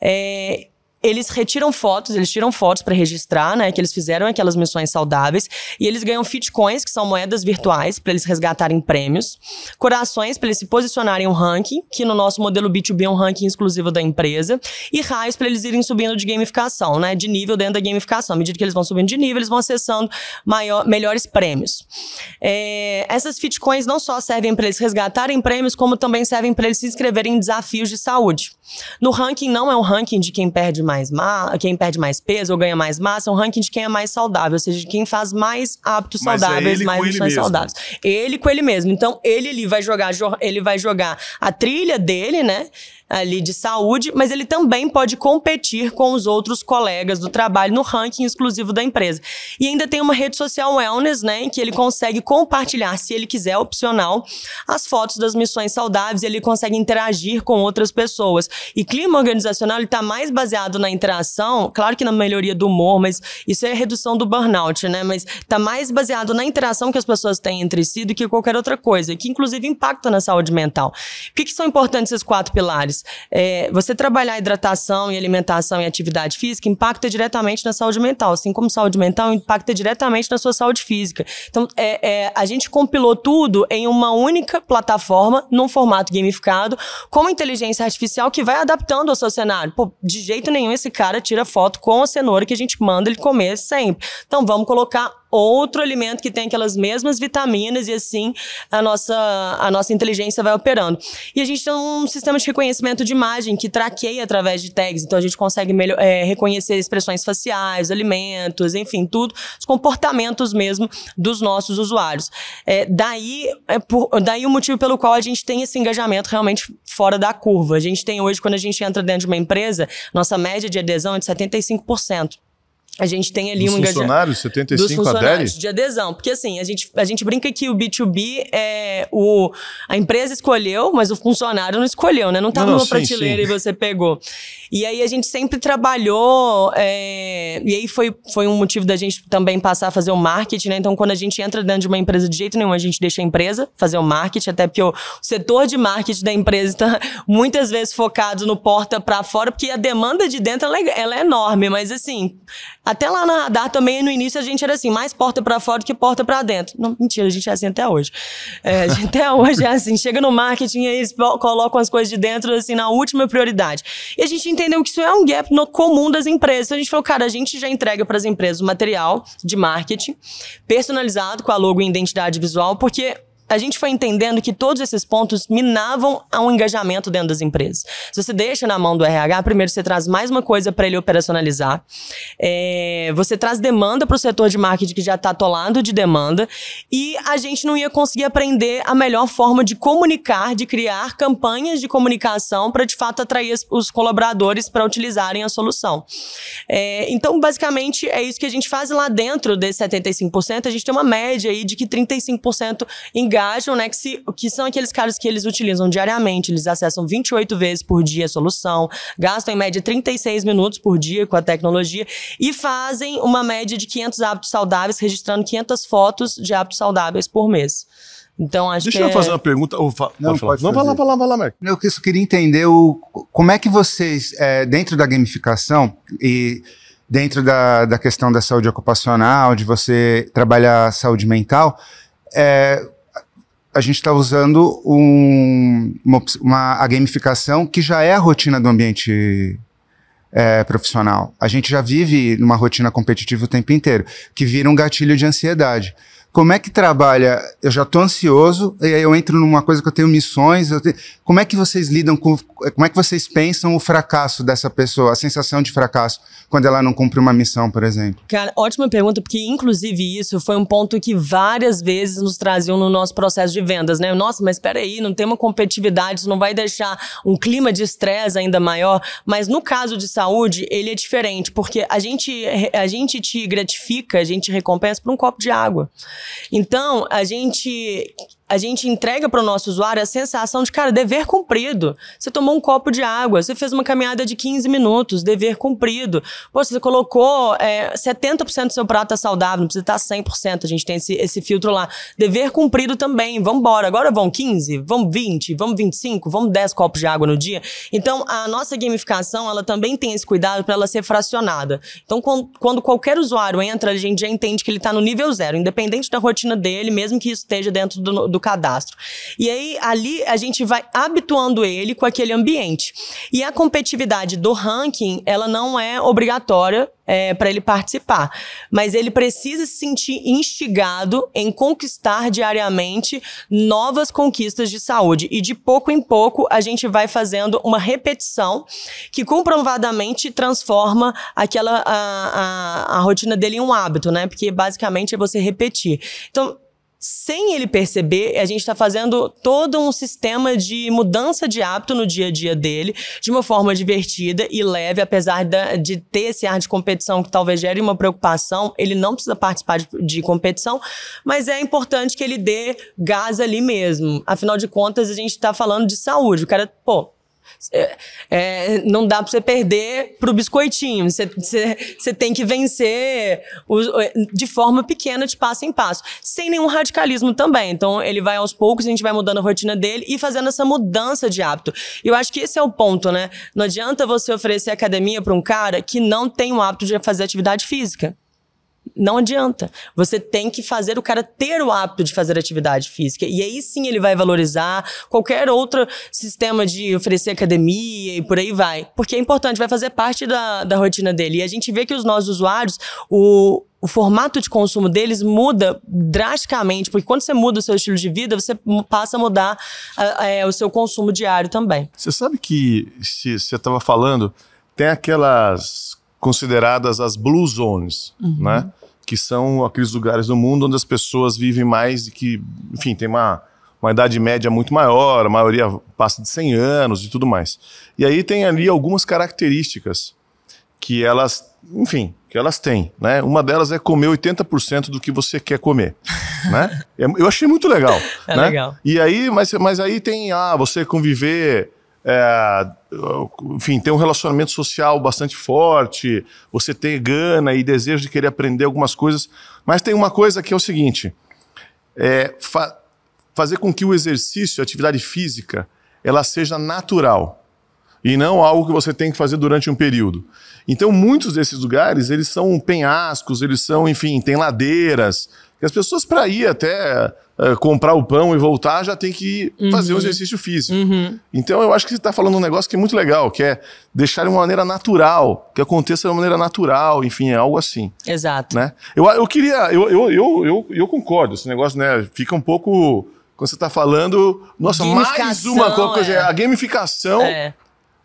Speaker 3: É, é, eles retiram fotos, eles tiram fotos para registrar, né, que eles fizeram aquelas missões saudáveis, e eles ganham fitcoins, que são moedas virtuais, para eles resgatarem prêmios, corações para eles se posicionarem em um ranking, que no nosso modelo B2B é um ranking exclusivo da empresa, e raios para eles irem subindo de gamificação, né, de nível dentro da gamificação. À medida que eles vão subindo de nível, eles vão acessando maior, melhores prêmios. É, essas fitcoins não só servem para eles resgatarem prêmios, como também servem para eles se inscreverem em desafios de saúde. No ranking não é um ranking de quem perde mais ma quem perde mais peso ou ganha mais massa, é um ranking de quem é mais saudável, ou seja, de quem faz mais hábitos Mas é saudáveis, é mais ações saudáveis. Ele com ele mesmo. Então, ele ali vai jogar, ele vai jogar a trilha dele, né? Ali de saúde, mas ele também pode competir com os outros colegas do trabalho no ranking exclusivo da empresa. E ainda tem uma rede social wellness, né, em que ele consegue compartilhar, se ele quiser, opcional, as fotos das missões saudáveis, ele consegue interagir com outras pessoas. E clima organizacional está mais baseado na interação, claro que na melhoria do humor, mas isso é redução do burnout, né? Mas está mais baseado na interação que as pessoas têm entre si do que qualquer outra coisa, que inclusive impacta na saúde mental. Por que, que são importantes esses quatro pilares? É, você trabalhar hidratação e alimentação e atividade física impacta diretamente na saúde mental, assim como saúde mental impacta diretamente na sua saúde física. Então, é, é, a gente compilou tudo em uma única plataforma, num formato gamificado, com inteligência artificial que vai adaptando ao seu cenário. Pô, de jeito nenhum esse cara tira foto com a cenoura que a gente manda ele comer sempre. Então, vamos colocar outro alimento que tem aquelas mesmas vitaminas e assim a nossa, a nossa inteligência vai operando. E a gente tem um sistema de reconhecimento de imagem que traqueia através de tags, então a gente consegue melhor, é, reconhecer expressões faciais, alimentos, enfim, tudo, os comportamentos mesmo dos nossos usuários. É, daí, é por, daí o motivo pelo qual a gente tem esse engajamento realmente fora da curva. A gente tem hoje, quando a gente entra dentro de uma empresa, nossa média de adesão é de 75%. A gente tem ali
Speaker 1: dos
Speaker 3: um
Speaker 1: funcionários, 75 dos funcionários
Speaker 3: de adesão. Porque assim, a gente, a gente brinca que o B2B é o. A empresa escolheu, mas o funcionário não escolheu, né? Não tá não, numa sim, prateleira sim. e você pegou. E aí a gente sempre trabalhou. É, e aí foi, foi um motivo da gente também passar a fazer o marketing, né? Então, quando a gente entra dentro de uma empresa de jeito nenhum, a gente deixa a empresa fazer o marketing, até porque o, o setor de marketing da empresa está muitas vezes focado no porta para fora, porque a demanda de dentro ela é, ela é enorme, mas assim até lá na Radar também, no início, a gente era assim, mais porta para fora do que porta para dentro. Não, mentira, a gente é assim até hoje. É, até hoje é assim, chega no marketing eles colocam as coisas de dentro, assim, na última prioridade. E a gente entendeu que isso é um gap no comum das empresas. Então a gente falou, cara, a gente já entrega para as empresas o material de marketing personalizado com a logo e identidade visual, porque a gente foi entendendo que todos esses pontos minavam um engajamento dentro das empresas. Se você deixa na mão do RH, primeiro você traz mais uma coisa para ele operacionalizar, é, você traz demanda para o setor de marketing que já está atolado de demanda, e a gente não ia conseguir aprender a melhor forma de comunicar, de criar campanhas de comunicação para de fato atrair os colaboradores para utilizarem a solução. É, então, basicamente, é isso que a gente faz lá dentro desse 75%. A gente tem uma média aí de que 35% engajam engajam, né? Que, se, que são aqueles caras que eles utilizam diariamente. Eles acessam 28 vezes por dia a solução, gastam em média 36 minutos por dia com a tecnologia e fazem uma média de 500 hábitos saudáveis, registrando 500 fotos de hábitos saudáveis por mês. Então, acho
Speaker 1: Deixa
Speaker 3: que
Speaker 1: eu
Speaker 3: é...
Speaker 1: fazer uma pergunta. Ou fa...
Speaker 2: Não,
Speaker 1: pode,
Speaker 2: pode
Speaker 1: Não, vai lá, vai lá, vai lá, Marco.
Speaker 2: Eu só queria entender o, como é que vocês, é, dentro da gamificação e dentro da, da questão da saúde ocupacional, de você trabalhar a saúde mental, é, a gente está usando um, uma, uma, a gamificação que já é a rotina do ambiente é, profissional. A gente já vive numa rotina competitiva o tempo inteiro, que vira um gatilho de ansiedade. Como é que trabalha? Eu já estou ansioso, e aí eu entro numa coisa que eu tenho missões. Eu tenho... Como é que vocês lidam com. Como é que vocês pensam o fracasso dessa pessoa, a sensação de fracasso, quando ela não cumpre uma missão, por exemplo?
Speaker 3: Cara, ótima pergunta, porque inclusive isso foi um ponto que várias vezes nos traziam no nosso processo de vendas, né? Nossa, mas espera aí, não tem uma competitividade, isso não vai deixar um clima de estresse ainda maior. Mas no caso de saúde, ele é diferente, porque a gente, a gente te gratifica, a gente recompensa por um copo de água. Então, a gente a gente entrega para o nosso usuário a sensação de, cara, dever cumprido. Você tomou um copo de água, você fez uma caminhada de 15 minutos, dever cumprido. Pô, você colocou é, 70% do seu prato é saudável, não precisa estar 100%, a gente tem esse, esse filtro lá. Dever cumprido também, vamos embora. Agora vão 15, vamos 20, vamos 25, vamos 10 copos de água no dia. Então, a nossa gamificação, ela também tem esse cuidado para ela ser fracionada. Então, quando qualquer usuário entra, a gente já entende que ele está no nível zero, independente da rotina dele, mesmo que isso esteja dentro do, do cadastro. E aí, ali, a gente vai habituando ele com aquele ambiente. E a competitividade do ranking, ela não é obrigatória é, para ele participar. Mas ele precisa se sentir instigado em conquistar diariamente novas conquistas de saúde. E de pouco em pouco a gente vai fazendo uma repetição que comprovadamente transforma aquela a, a, a rotina dele em um hábito, né? Porque basicamente é você repetir. Então, sem ele perceber, a gente está fazendo todo um sistema de mudança de hábito no dia a dia dele, de uma forma divertida e leve, apesar de ter esse ar de competição que talvez gere uma preocupação, ele não precisa participar de, de competição, mas é importante que ele dê gás ali mesmo. Afinal de contas, a gente está falando de saúde. O cara, pô, é, é, não dá para você perder pro biscoitinho. Você, você, tem que vencer o, de forma pequena, de passo em passo. Sem nenhum radicalismo também. Então, ele vai aos poucos, a gente vai mudando a rotina dele e fazendo essa mudança de hábito. E eu acho que esse é o ponto, né? Não adianta você oferecer academia para um cara que não tem o hábito de fazer atividade física. Não adianta. Você tem que fazer o cara ter o hábito de fazer atividade física. E aí sim ele vai valorizar qualquer outro sistema de oferecer academia e por aí vai. Porque é importante, vai fazer parte da, da rotina dele. E a gente vê que os nossos usuários, o, o formato de consumo deles muda drasticamente, porque quando você muda o seu estilo de vida, você passa a mudar é, o seu consumo diário também.
Speaker 1: Você sabe que, se você estava falando, tem aquelas consideradas as blue zones, uhum. né? Que são aqueles lugares do mundo onde as pessoas vivem mais e que, enfim, tem uma, uma idade média muito maior, a maioria passa de 100 anos e tudo mais. E aí tem ali algumas características que elas, enfim, que elas têm, né? Uma delas é comer 80% do que você quer comer, né? É, eu achei muito legal,
Speaker 3: é
Speaker 1: né?
Speaker 3: legal.
Speaker 1: E aí, mas, mas aí tem, ah, você conviver é, enfim, tem um relacionamento social bastante forte, você tem gana e desejo de querer aprender algumas coisas, mas tem uma coisa que é o seguinte: é fa fazer com que o exercício, a atividade física, ela seja natural e não algo que você tem que fazer durante um período. Então, muitos desses lugares, eles são penhascos, eles são, enfim, tem ladeiras, que as pessoas para ir até uh, comprar o pão e voltar já tem que uhum. fazer um exercício físico.
Speaker 3: Uhum.
Speaker 1: Então eu acho que você está falando um negócio que é muito legal, que é deixar de uma maneira natural, que aconteça de uma maneira natural, enfim, é algo assim.
Speaker 3: Exato.
Speaker 1: Né? Eu, eu queria, eu, eu, eu, eu, eu concordo, esse negócio né, fica um pouco. Quando você está falando, nossa, mais uma coisa, é. a gamificação é.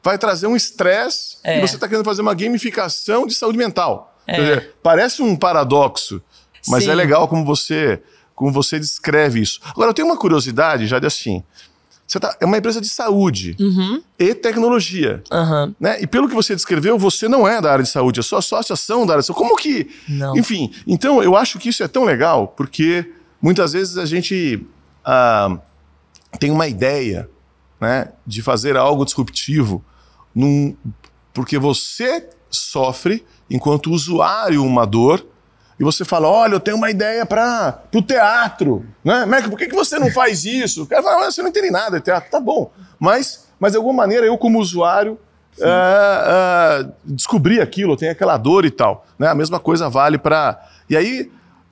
Speaker 1: vai trazer um estresse é. e você está querendo fazer uma gamificação de saúde mental.
Speaker 3: É.
Speaker 1: Dizer, parece um paradoxo. Mas é Sim. é legal como você, como você descreve isso. Agora, eu tenho uma curiosidade, já de assim. Você tá, é uma empresa de saúde
Speaker 3: uhum.
Speaker 1: e tecnologia.
Speaker 3: Uhum.
Speaker 1: Né? E pelo que você descreveu, você não é da área de saúde, é só associação da área de saúde. Como que.
Speaker 3: Não.
Speaker 1: Enfim, então eu acho que isso é tão legal, porque muitas vezes a gente ah, tem uma ideia né, de fazer algo disruptivo num, porque você sofre, enquanto usuário, uma dor e você fala: olha, eu tenho uma ideia para o teatro. Né? Mac, por que, que você não faz isso? O cara fala: você não entende nada de teatro. Tá bom. Mas, mas de alguma maneira, eu, como usuário, uh, uh, descobri aquilo, tem aquela dor e tal. Né? A mesma coisa vale para. E aí,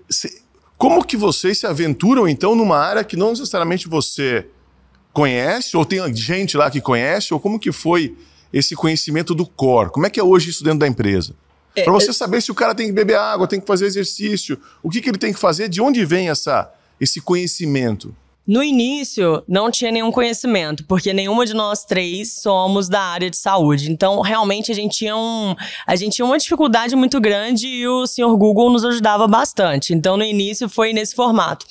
Speaker 1: se... como que vocês se aventuram, então, numa área que não necessariamente você conhece, ou tem gente lá que conhece, ou como que foi esse conhecimento do core? Como é que é hoje isso dentro da empresa? É, para você é... saber se o cara tem que beber água, tem que fazer exercício, o que, que ele tem que fazer, de onde vem essa, esse conhecimento.
Speaker 3: No início, não tinha nenhum conhecimento, porque nenhuma de nós três somos da área de saúde. Então, realmente, a gente tinha, um, a gente tinha uma dificuldade muito grande e o senhor Google nos ajudava bastante. Então, no início, foi nesse formato.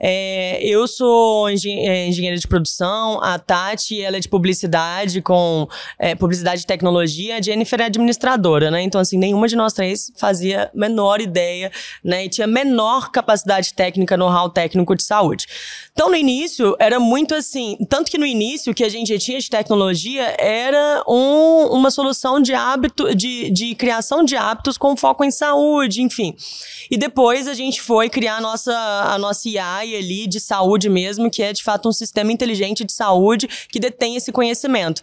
Speaker 3: É, eu sou engen é, engenheira de produção, a Tati, ela é de publicidade, com é, publicidade e tecnologia, a Jennifer é administradora, né? Então, assim, nenhuma de nós três fazia menor ideia, né? E tinha menor capacidade técnica, know-how técnico de saúde. Então, no início, era muito assim. Tanto que no início, que a gente tinha de tecnologia era um, uma solução de hábito, de, de criação de hábitos com foco em saúde, enfim. E depois a gente foi criar a nossa, a nossa AI ali de saúde mesmo, que é de fato um sistema inteligente de saúde que detém esse conhecimento.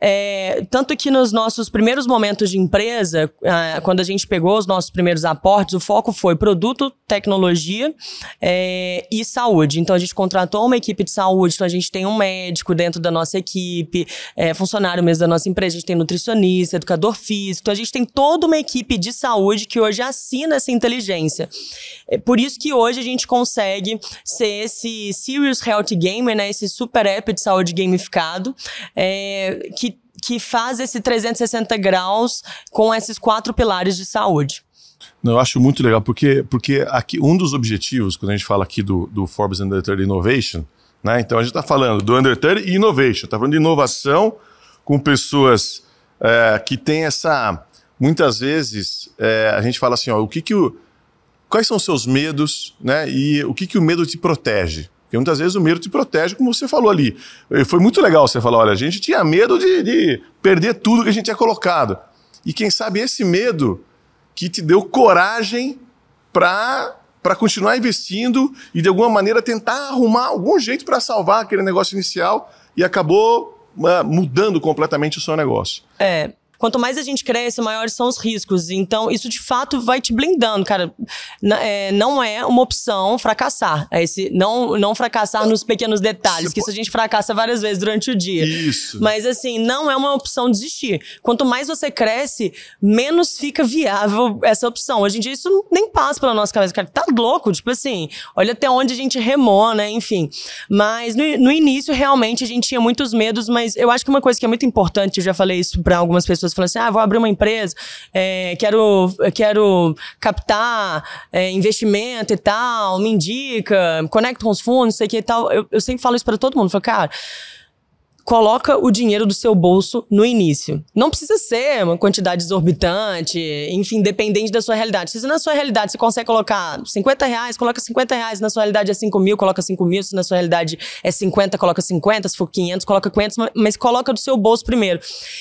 Speaker 3: É, tanto que nos nossos primeiros momentos de empresa, ah, quando a gente pegou os nossos primeiros aportes, o foco foi produto, tecnologia é, e saúde. Então a gente contratou uma equipe de saúde, então a gente tem um médico dentro da nossa equipe, é, funcionário mesmo da nossa empresa, a gente tem nutricionista, educador físico, então a gente tem toda uma equipe de saúde que hoje assina essa inteligência. É por isso que hoje a gente consegue ser esse Serious Health Gamer, né, esse super app de saúde gamificado, é, que que faz esse 360 graus com esses quatro pilares de saúde.
Speaker 1: Eu acho muito legal, porque, porque aqui um dos objetivos, quando a gente fala aqui do, do Forbes Under 30 Innovation, né? Então a gente está falando do Under 30 e Innovation, está falando de inovação com pessoas é, que têm essa. Muitas vezes é, a gente fala assim: ó, o que que o, quais são os seus medos, né? E o que, que o medo te protege? Porque muitas vezes o medo te protege, como você falou ali. Foi muito legal você falar: olha, a gente tinha medo de, de perder tudo que a gente tinha colocado. E quem sabe esse medo que te deu coragem para para continuar investindo e de alguma maneira tentar arrumar algum jeito para salvar aquele negócio inicial e acabou uh, mudando completamente o seu negócio.
Speaker 3: É, Quanto mais a gente cresce, maiores são os riscos. Então, isso de fato vai te blindando, cara. É, não é uma opção fracassar. É esse, não, não fracassar nos pequenos detalhes, que isso a gente fracassa várias vezes durante o dia.
Speaker 1: Isso.
Speaker 3: Mas, assim, não é uma opção desistir. Quanto mais você cresce, menos fica viável essa opção. Hoje em dia, isso nem passa pela nossa cabeça. Cara, tá louco? Tipo assim, olha até onde a gente remou, né? Enfim. Mas no, no início, realmente, a gente tinha muitos medos, mas eu acho que uma coisa que é muito importante, eu já falei isso para algumas pessoas pessoas falam assim: ah, vou abrir uma empresa, é, quero, quero captar é, investimento e tal, me indica, conecta com os fundos, sei que e tal. Eu, eu sempre falo isso para todo mundo. Falo, cara coloca o dinheiro do seu bolso no início. Não precisa ser uma quantidade exorbitante, enfim, dependente da sua realidade. Se na sua realidade você consegue colocar 50 reais, coloca 50 reais. Na sua realidade é 5 mil, coloca 5 mil. Se na sua realidade é 50, coloca 50. Se for 500, coloca 500. Mas coloca do seu bolso primeiro.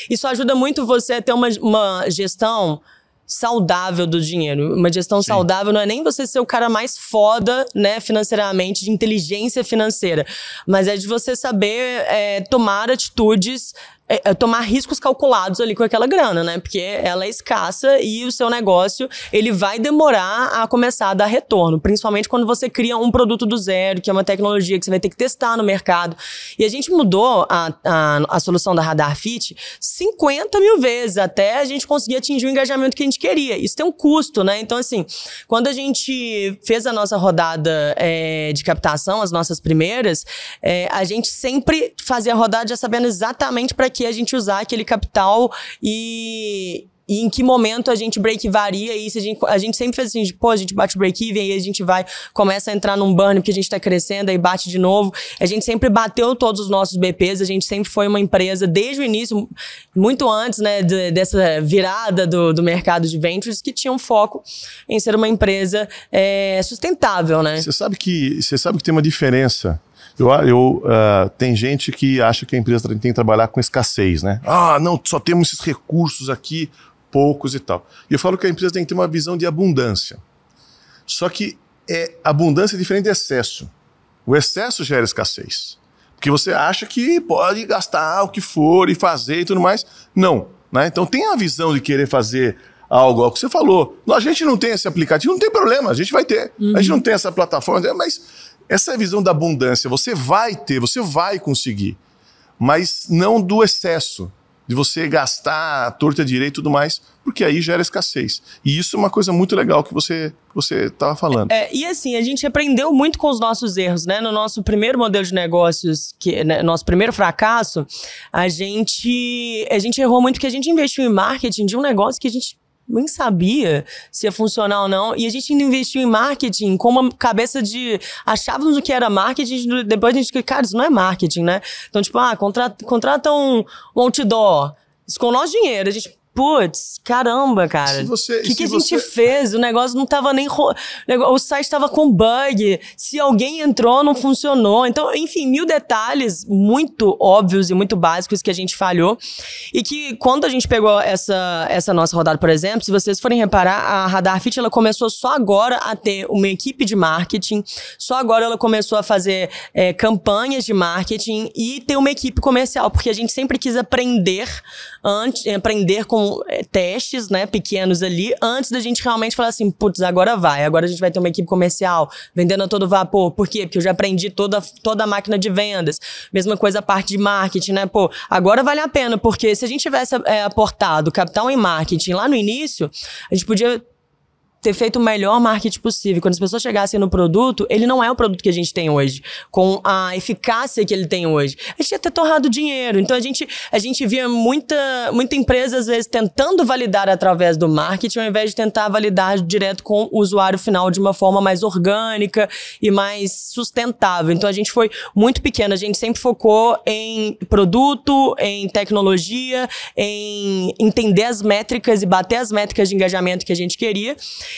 Speaker 3: Isso ajuda muito você a ter uma, uma gestão saudável do dinheiro. Uma gestão Sim. saudável não é nem você ser o cara mais foda, né, financeiramente, de inteligência financeira, mas é de você saber é, tomar atitudes é, é, tomar riscos calculados ali com aquela grana, né? Porque ela é escassa e o seu negócio ele vai demorar a começar a dar retorno, principalmente quando você cria um produto do zero, que é uma tecnologia que você vai ter que testar no mercado. E a gente mudou a, a, a solução da Radar Fit 50 mil vezes até a gente conseguir atingir o engajamento que a gente queria. Isso tem um custo, né? Então, assim, quando a gente fez a nossa rodada é, de captação, as nossas primeiras, é, a gente sempre fazia a rodada já sabendo exatamente para que que a gente usar aquele capital e, e em que momento a gente break varia isso. A gente, a gente sempre fez assim, pô, a gente bate o break-even, aí a gente vai, começa a entrar num burn porque a gente está crescendo, aí bate de novo. A gente sempre bateu todos os nossos BPs, a gente sempre foi uma empresa, desde o início, muito antes, né, de, dessa virada do, do mercado de ventures, que tinha um foco em ser uma empresa é, sustentável, né?
Speaker 1: Você sabe que, você sabe que tem uma diferença eu, eu uh, tem gente que acha que a empresa tem que trabalhar com escassez, né? Ah, não, só temos esses recursos aqui, poucos e tal. E eu falo que a empresa tem que ter uma visão de abundância. Só que é abundância é diferente de excesso. O excesso gera escassez. Porque você acha que pode gastar o que for e fazer e tudo mais. Não. Né? Então tem a visão de querer fazer algo, algo que você falou. A gente não tem esse aplicativo, não tem problema, a gente vai ter. Uhum. A gente não tem essa plataforma, mas essa é a visão da abundância. Você vai ter, você vai conseguir, mas não do excesso. de você gastar a torta direito e tudo mais, porque aí gera escassez. E isso é uma coisa muito legal que você você estava falando.
Speaker 3: É, e assim, a gente aprendeu muito com os nossos erros, né? No nosso primeiro modelo de negócios, que né, nosso primeiro fracasso, a gente a gente errou muito que a gente investiu em marketing de um negócio que a gente nem sabia se ia funcionar ou não. E a gente ainda investiu em marketing com uma cabeça de. Achávamos o que era marketing, depois a gente. Cara, isso não é marketing, né? Então, tipo, ah, contrata, contrata um, um outdoor. Isso com o nosso dinheiro. A gente, putz, caramba, cara. O que, que a
Speaker 1: você...
Speaker 3: gente fez? O negócio não tava nem. Ro... O site tava com bug. Se alguém entrou, não funcionou. Então, enfim, mil detalhes muito óbvios e muito básicos que a gente falhou. E que quando a gente pegou essa, essa nossa rodada, por exemplo, se vocês forem reparar, a Radar Fit ela começou só agora a ter uma equipe de marketing. Só agora ela começou a fazer é, campanhas de marketing e ter uma equipe comercial, porque a gente sempre quis aprender antes, aprender com é, testes, né, pequenos ali, antes da gente realmente falar assim, putz, agora vai, agora a gente vai ter uma equipe comercial vendendo a todo vapor. Por quê? Porque eu já aprendi toda, toda a máquina de vendas. Mesma coisa a parte de marketing, né? Pô, agora vale a pena, porque se a gente tivesse é, aportado capital em marketing lá no início, a gente podia ter feito o melhor marketing possível. Quando as pessoas chegassem no produto, ele não é o produto que a gente tem hoje, com a eficácia que ele tem hoje. A gente ia ter torrado dinheiro. Então a gente, a gente via muita, muita empresa, às vezes, tentando validar através do marketing, ao invés de tentar validar direto com o usuário final de uma forma mais orgânica e mais sustentável. Então a gente foi muito pequeno, a gente sempre focou em produto, em tecnologia, em entender as métricas e bater as métricas de engajamento que a gente queria.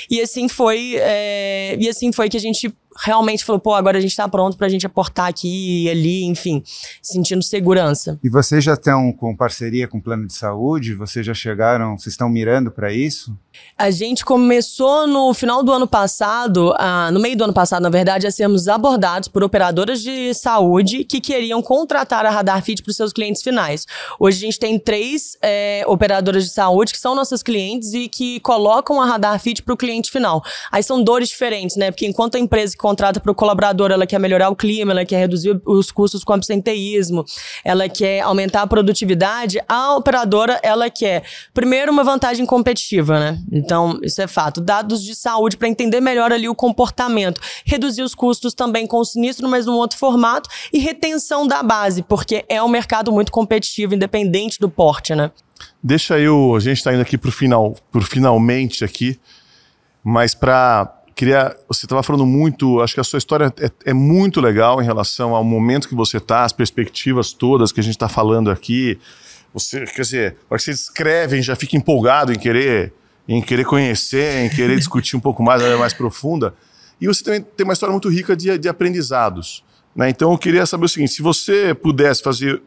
Speaker 3: E assim foi, é, e assim foi que a gente realmente falou, pô, agora a gente está pronto para a gente aportar aqui e ali, enfim, sentindo segurança.
Speaker 2: E vocês já estão com parceria com o plano de saúde? Vocês já chegaram, vocês estão mirando para isso?
Speaker 3: A gente começou no final do ano passado, ah, no meio do ano passado, na verdade, a sermos abordados por operadoras de saúde que queriam contratar a Radar Fit para os seus clientes finais. Hoje a gente tem três é, operadoras de saúde que são nossas clientes e que colocam a Radar Fit para o cliente final. Aí são dores diferentes, né? Porque enquanto a empresa contrata para o colaborador, ela quer melhorar o clima, ela quer reduzir os custos com absenteísmo, ela quer aumentar a produtividade, a operadora, ela quer, primeiro, uma vantagem competitiva, né? Então, isso é fato. Dados de saúde para entender melhor ali o comportamento, reduzir os custos também com o sinistro, mas num outro formato, e retenção da base, porque é um mercado muito competitivo, independente do porte, né?
Speaker 1: Deixa eu, a gente está indo aqui para o final, por finalmente aqui, mas para queria. Você estava falando muito, acho que a sua história é, é, muito legal em relação ao momento que você está, as perspectivas todas que a gente está falando aqui. Você, quer dizer, a hora que você escreve, já fica empolgado em querer, em querer conhecer, em querer discutir um pouco mais, mais profunda. E você também tem uma história muito rica de, de aprendizados. Né? Então eu queria saber o seguinte: se você pudesse fazer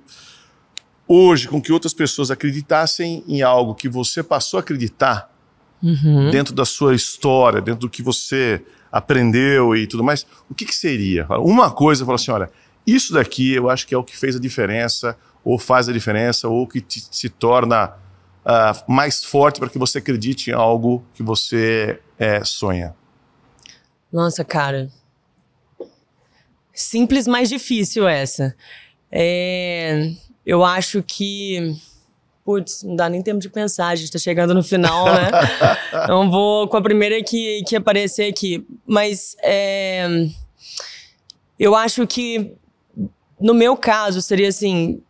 Speaker 1: hoje com que outras pessoas acreditassem em algo que você passou a acreditar, uhum. dentro da sua história, dentro do que você aprendeu e tudo mais, o que, que seria? Uma coisa, fala assim, olha, isso daqui eu acho que é o que fez a diferença, ou faz a diferença, ou que te, se torna uh, mais forte para que você acredite em algo que você é, sonha.
Speaker 3: Nossa, cara. Simples, mais difícil essa. É, eu acho que Putz, não dá nem tempo de pensar, a gente tá chegando no final, né? então vou com a primeira que, que aparecer aqui. Mas é, eu acho que, no meu caso, seria assim: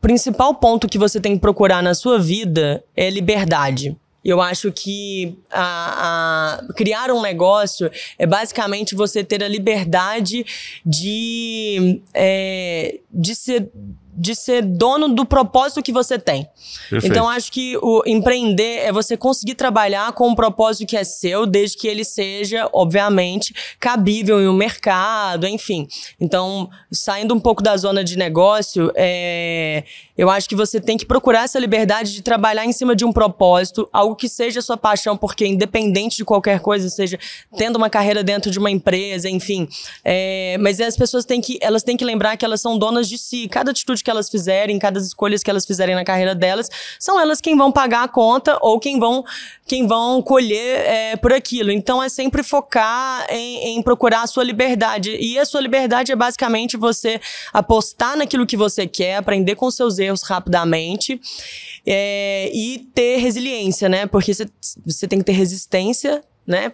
Speaker 3: principal ponto que você tem que procurar na sua vida é liberdade. Eu acho que a, a, criar um negócio é basicamente você ter a liberdade de, é, de ser de ser dono do propósito que você tem. Perfeito. Então acho que o empreender é você conseguir trabalhar com um propósito que é seu, desde que ele seja, obviamente, cabível em um mercado, enfim. Então, saindo um pouco da zona de negócio, é, eu acho que você tem que procurar essa liberdade de trabalhar em cima de um propósito, algo que seja sua paixão, porque independente de qualquer coisa, seja tendo uma carreira dentro de uma empresa, enfim. É, mas as pessoas têm que, elas têm que lembrar que elas são donas de si. Cada atitude que elas fizerem, cada escolha que elas fizerem na carreira delas, são elas quem vão pagar a conta ou quem vão, quem vão colher é, por aquilo. Então é sempre focar em, em procurar a sua liberdade. E a sua liberdade é basicamente você apostar naquilo que você quer, aprender com seus erros rapidamente é, e ter resiliência, né? Porque você tem que ter resistência né?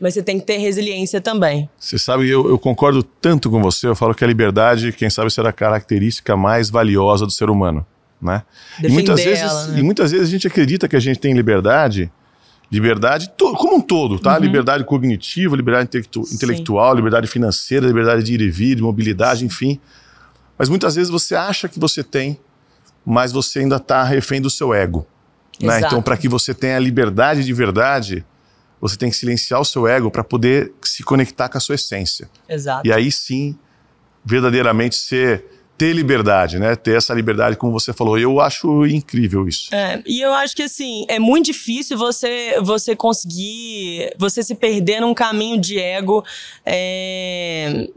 Speaker 3: Mas você tem que ter resiliência também.
Speaker 1: Você sabe, eu, eu, concordo tanto com você, eu falo que a liberdade, quem sabe, será a característica mais valiosa do ser humano, né? E muitas, vezes, ela, né? e muitas vezes a gente acredita que a gente tem liberdade, liberdade como um todo, tá? Uhum. Liberdade cognitiva, liberdade intelectu intelectual, liberdade financeira, liberdade de ir e vir, de mobilidade, Sim. enfim. Mas muitas vezes você acha que você tem, mas você ainda está refém do seu ego. Né? Então, para que você tenha liberdade de verdade, você tem que silenciar o seu ego para poder se conectar com a sua essência.
Speaker 3: Exato.
Speaker 1: E aí sim, verdadeiramente ser ter liberdade, né? Ter essa liberdade, como você falou. Eu acho incrível isso.
Speaker 3: É, e eu acho que assim, é muito difícil você você conseguir, você se perder num caminho de ego. É,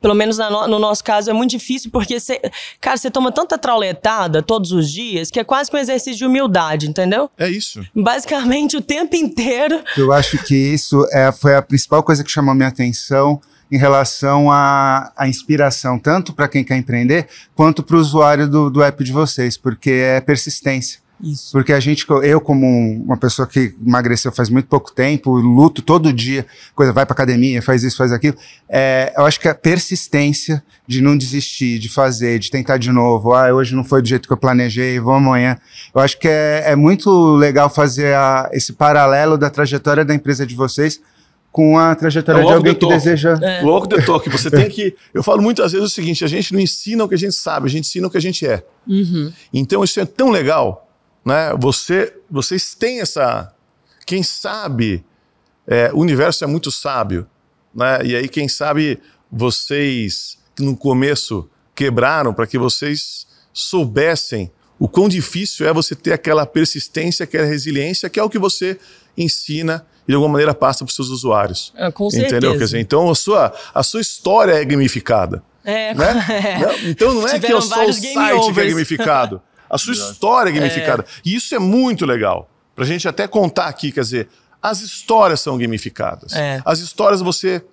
Speaker 3: pelo menos no, no, nosso caso, é muito difícil, porque você, cara, você toma tanta trauletada todos os dias que é quase que um exercício de humildade, entendeu?
Speaker 1: É isso.
Speaker 3: Basicamente, o tempo inteiro.
Speaker 2: Eu acho que isso é, foi a principal coisa que chamou minha atenção em relação à, à inspiração, tanto para quem quer empreender, quanto para o usuário do, do app de vocês, porque é persistência.
Speaker 3: Isso.
Speaker 2: Porque a gente, eu como uma pessoa que emagreceu faz muito pouco tempo, luto todo dia, coisa, vai para academia, faz isso, faz aquilo, é, eu acho que a persistência de não desistir, de fazer, de tentar de novo, ah, hoje não foi do jeito que eu planejei, vou amanhã. Eu acho que é, é muito legal fazer a, esse paralelo da trajetória da empresa de vocês com a trajetória é de alguém que deseja.
Speaker 1: É. O walk the talk. Você tem que. Eu falo muitas vezes o seguinte: a gente não ensina o que a gente sabe, a gente ensina o que a gente é.
Speaker 3: Uhum.
Speaker 1: Então isso é tão legal, né? Você, vocês têm essa. Quem sabe, é, o universo é muito sábio, né? E aí quem sabe vocês no começo quebraram para que vocês soubessem o quão difícil é você ter aquela persistência, aquela resiliência, que é o que você ensina e de alguma maneira passa para os seus usuários.
Speaker 3: É, com
Speaker 1: certeza.
Speaker 3: Entendeu?
Speaker 1: Quer dizer, então a sua, a sua história é gamificada.
Speaker 3: É,
Speaker 1: né? é. Então não é que eu sou o site que é gamificado. A sua história é gamificada. É. E isso é muito legal. Para a gente até contar aqui, quer dizer, as histórias são gamificadas.
Speaker 3: É.
Speaker 1: As histórias você.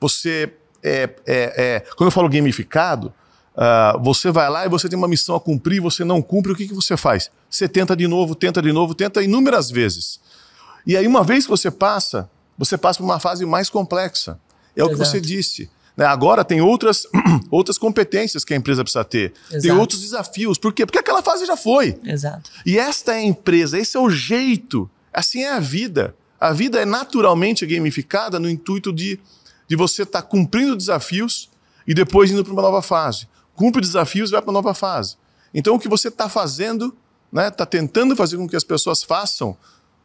Speaker 1: você é, é, é, quando eu falo gamificado, uh, você vai lá e você tem uma missão a cumprir, você não cumpre, o que, que você faz? Você tenta de novo, tenta de novo, tenta inúmeras vezes. E aí, uma vez que você passa, você passa por uma fase mais complexa. É o que você disse. Né? Agora tem outras, outras competências que a empresa precisa ter. Exato. Tem outros desafios. Por quê? Porque aquela fase já foi.
Speaker 3: Exato.
Speaker 1: E esta é a empresa, esse é o jeito. Assim é a vida. A vida é naturalmente gamificada no intuito de, de você estar tá cumprindo desafios e depois indo para uma nova fase. Cumpre desafios e vai para uma nova fase. Então, o que você está fazendo, está né, tá tentando fazer com que as pessoas façam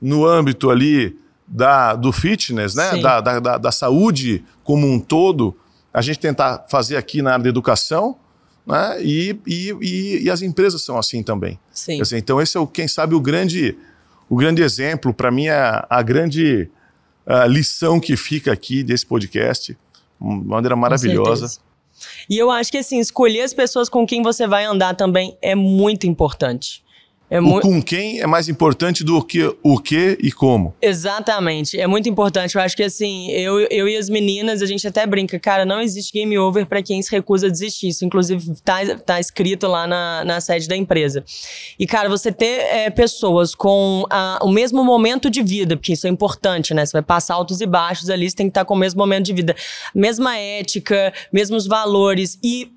Speaker 1: no âmbito ali da, do fitness, né? Da, da, da, da, saúde como um todo, a gente tentar fazer aqui na área da educação, né? E, e, e, e as empresas são assim também.
Speaker 3: Sim.
Speaker 1: Dizer, então esse é o, quem sabe o grande, o grande exemplo para mim é a grande a lição que fica aqui desse podcast, uma maneira maravilhosa.
Speaker 3: E eu acho que assim escolher as pessoas com quem você vai andar também é muito importante.
Speaker 1: É o com quem é mais importante do que o que e como.
Speaker 3: Exatamente. É muito importante. Eu acho que assim, eu, eu e as meninas, a gente até brinca, cara, não existe game over para quem se recusa a desistir. Isso, inclusive, tá, tá escrito lá na, na sede da empresa. E, cara, você ter é, pessoas com a, o mesmo momento de vida, porque isso é importante, né? Você vai passar altos e baixos ali, você tem que estar com o mesmo momento de vida. Mesma ética, mesmos valores. E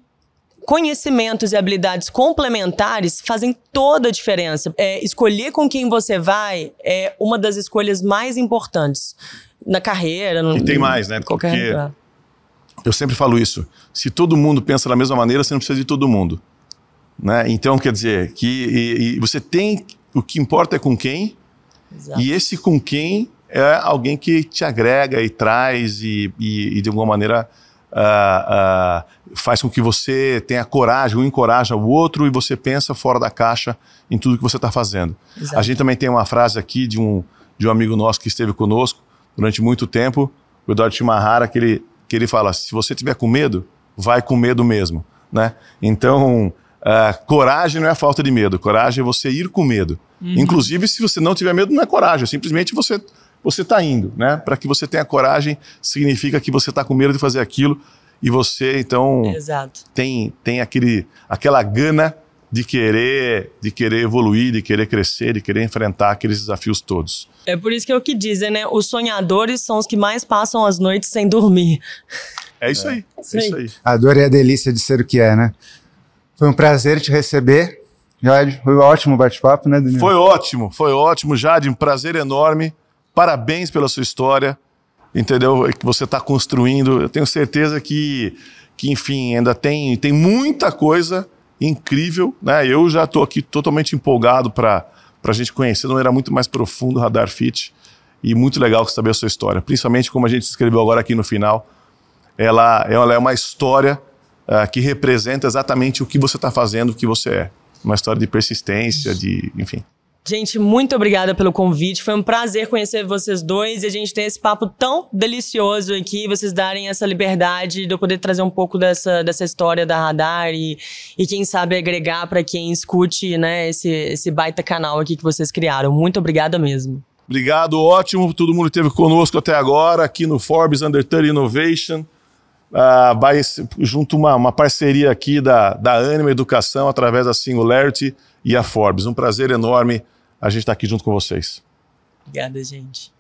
Speaker 3: conhecimentos e habilidades complementares fazem toda a diferença. É, escolher com quem você vai é uma das escolhas mais importantes na carreira. No,
Speaker 1: e tem mais, né? Qualquer Porque lugar. eu sempre falo isso. Se todo mundo pensa da mesma maneira, você não precisa de todo mundo. Né? Então, quer dizer, que e, e você tem. O que importa é com quem, Exato. e esse com quem é alguém que te agrega e traz e, e, e de alguma maneira uh, uh, faz com que você tenha coragem, um encoraja o outro e você pensa fora da caixa em tudo que você está fazendo. Exato. A gente também tem uma frase aqui de um, de um amigo nosso que esteve conosco durante muito tempo, o Eduardo Chimahara, que ele, que ele fala: se você tiver com medo, vai com medo mesmo. Né? Então, uh, coragem não é falta de medo, coragem é você ir com medo. Uhum. Inclusive, se você não tiver medo, não é coragem, é simplesmente você você está indo, né? Para que você tenha coragem, significa que você está com medo de fazer aquilo e você então
Speaker 3: Exato.
Speaker 1: tem tem aquele aquela gana de querer de querer evoluir, de querer crescer, de querer enfrentar aqueles desafios todos.
Speaker 3: É por isso que é o que dizem, né? Os sonhadores são os que mais passam as noites sem dormir.
Speaker 1: É isso aí. É isso aí.
Speaker 2: A dor é a delícia de ser o que é, né? Foi um prazer te receber. Jade, foi um ótimo bate-papo, né, Daniel?
Speaker 1: Foi ótimo, foi ótimo, Jade, um prazer enorme. Parabéns pela sua história, entendeu? Que você está construindo. Eu tenho certeza que, que enfim, ainda tem, tem muita coisa incrível, né? Eu já estou aqui totalmente empolgado para a gente conhecer de uma maneira muito mais profunda o Radar Fit e muito legal saber a sua história, principalmente como a gente escreveu agora aqui no final ela, ela é uma história uh, que representa exatamente o que você está fazendo, o que você é. Uma história de persistência, de, enfim.
Speaker 3: Gente, muito obrigada pelo convite. Foi um prazer conhecer vocês dois e a gente ter esse papo tão delicioso aqui, vocês darem essa liberdade de eu poder trazer um pouco dessa, dessa história da Radar e, e quem sabe agregar para quem escute, né, esse, esse baita canal aqui que vocês criaram. Muito obrigada mesmo.
Speaker 1: Obrigado, ótimo. Todo mundo esteve conosco até agora aqui no Forbes Under 30 Innovation uh, junto uma, uma parceria aqui da, da Anima Educação através da Singularity e a Forbes. Um prazer enorme a gente estar aqui junto com vocês.
Speaker 3: Obrigada, gente.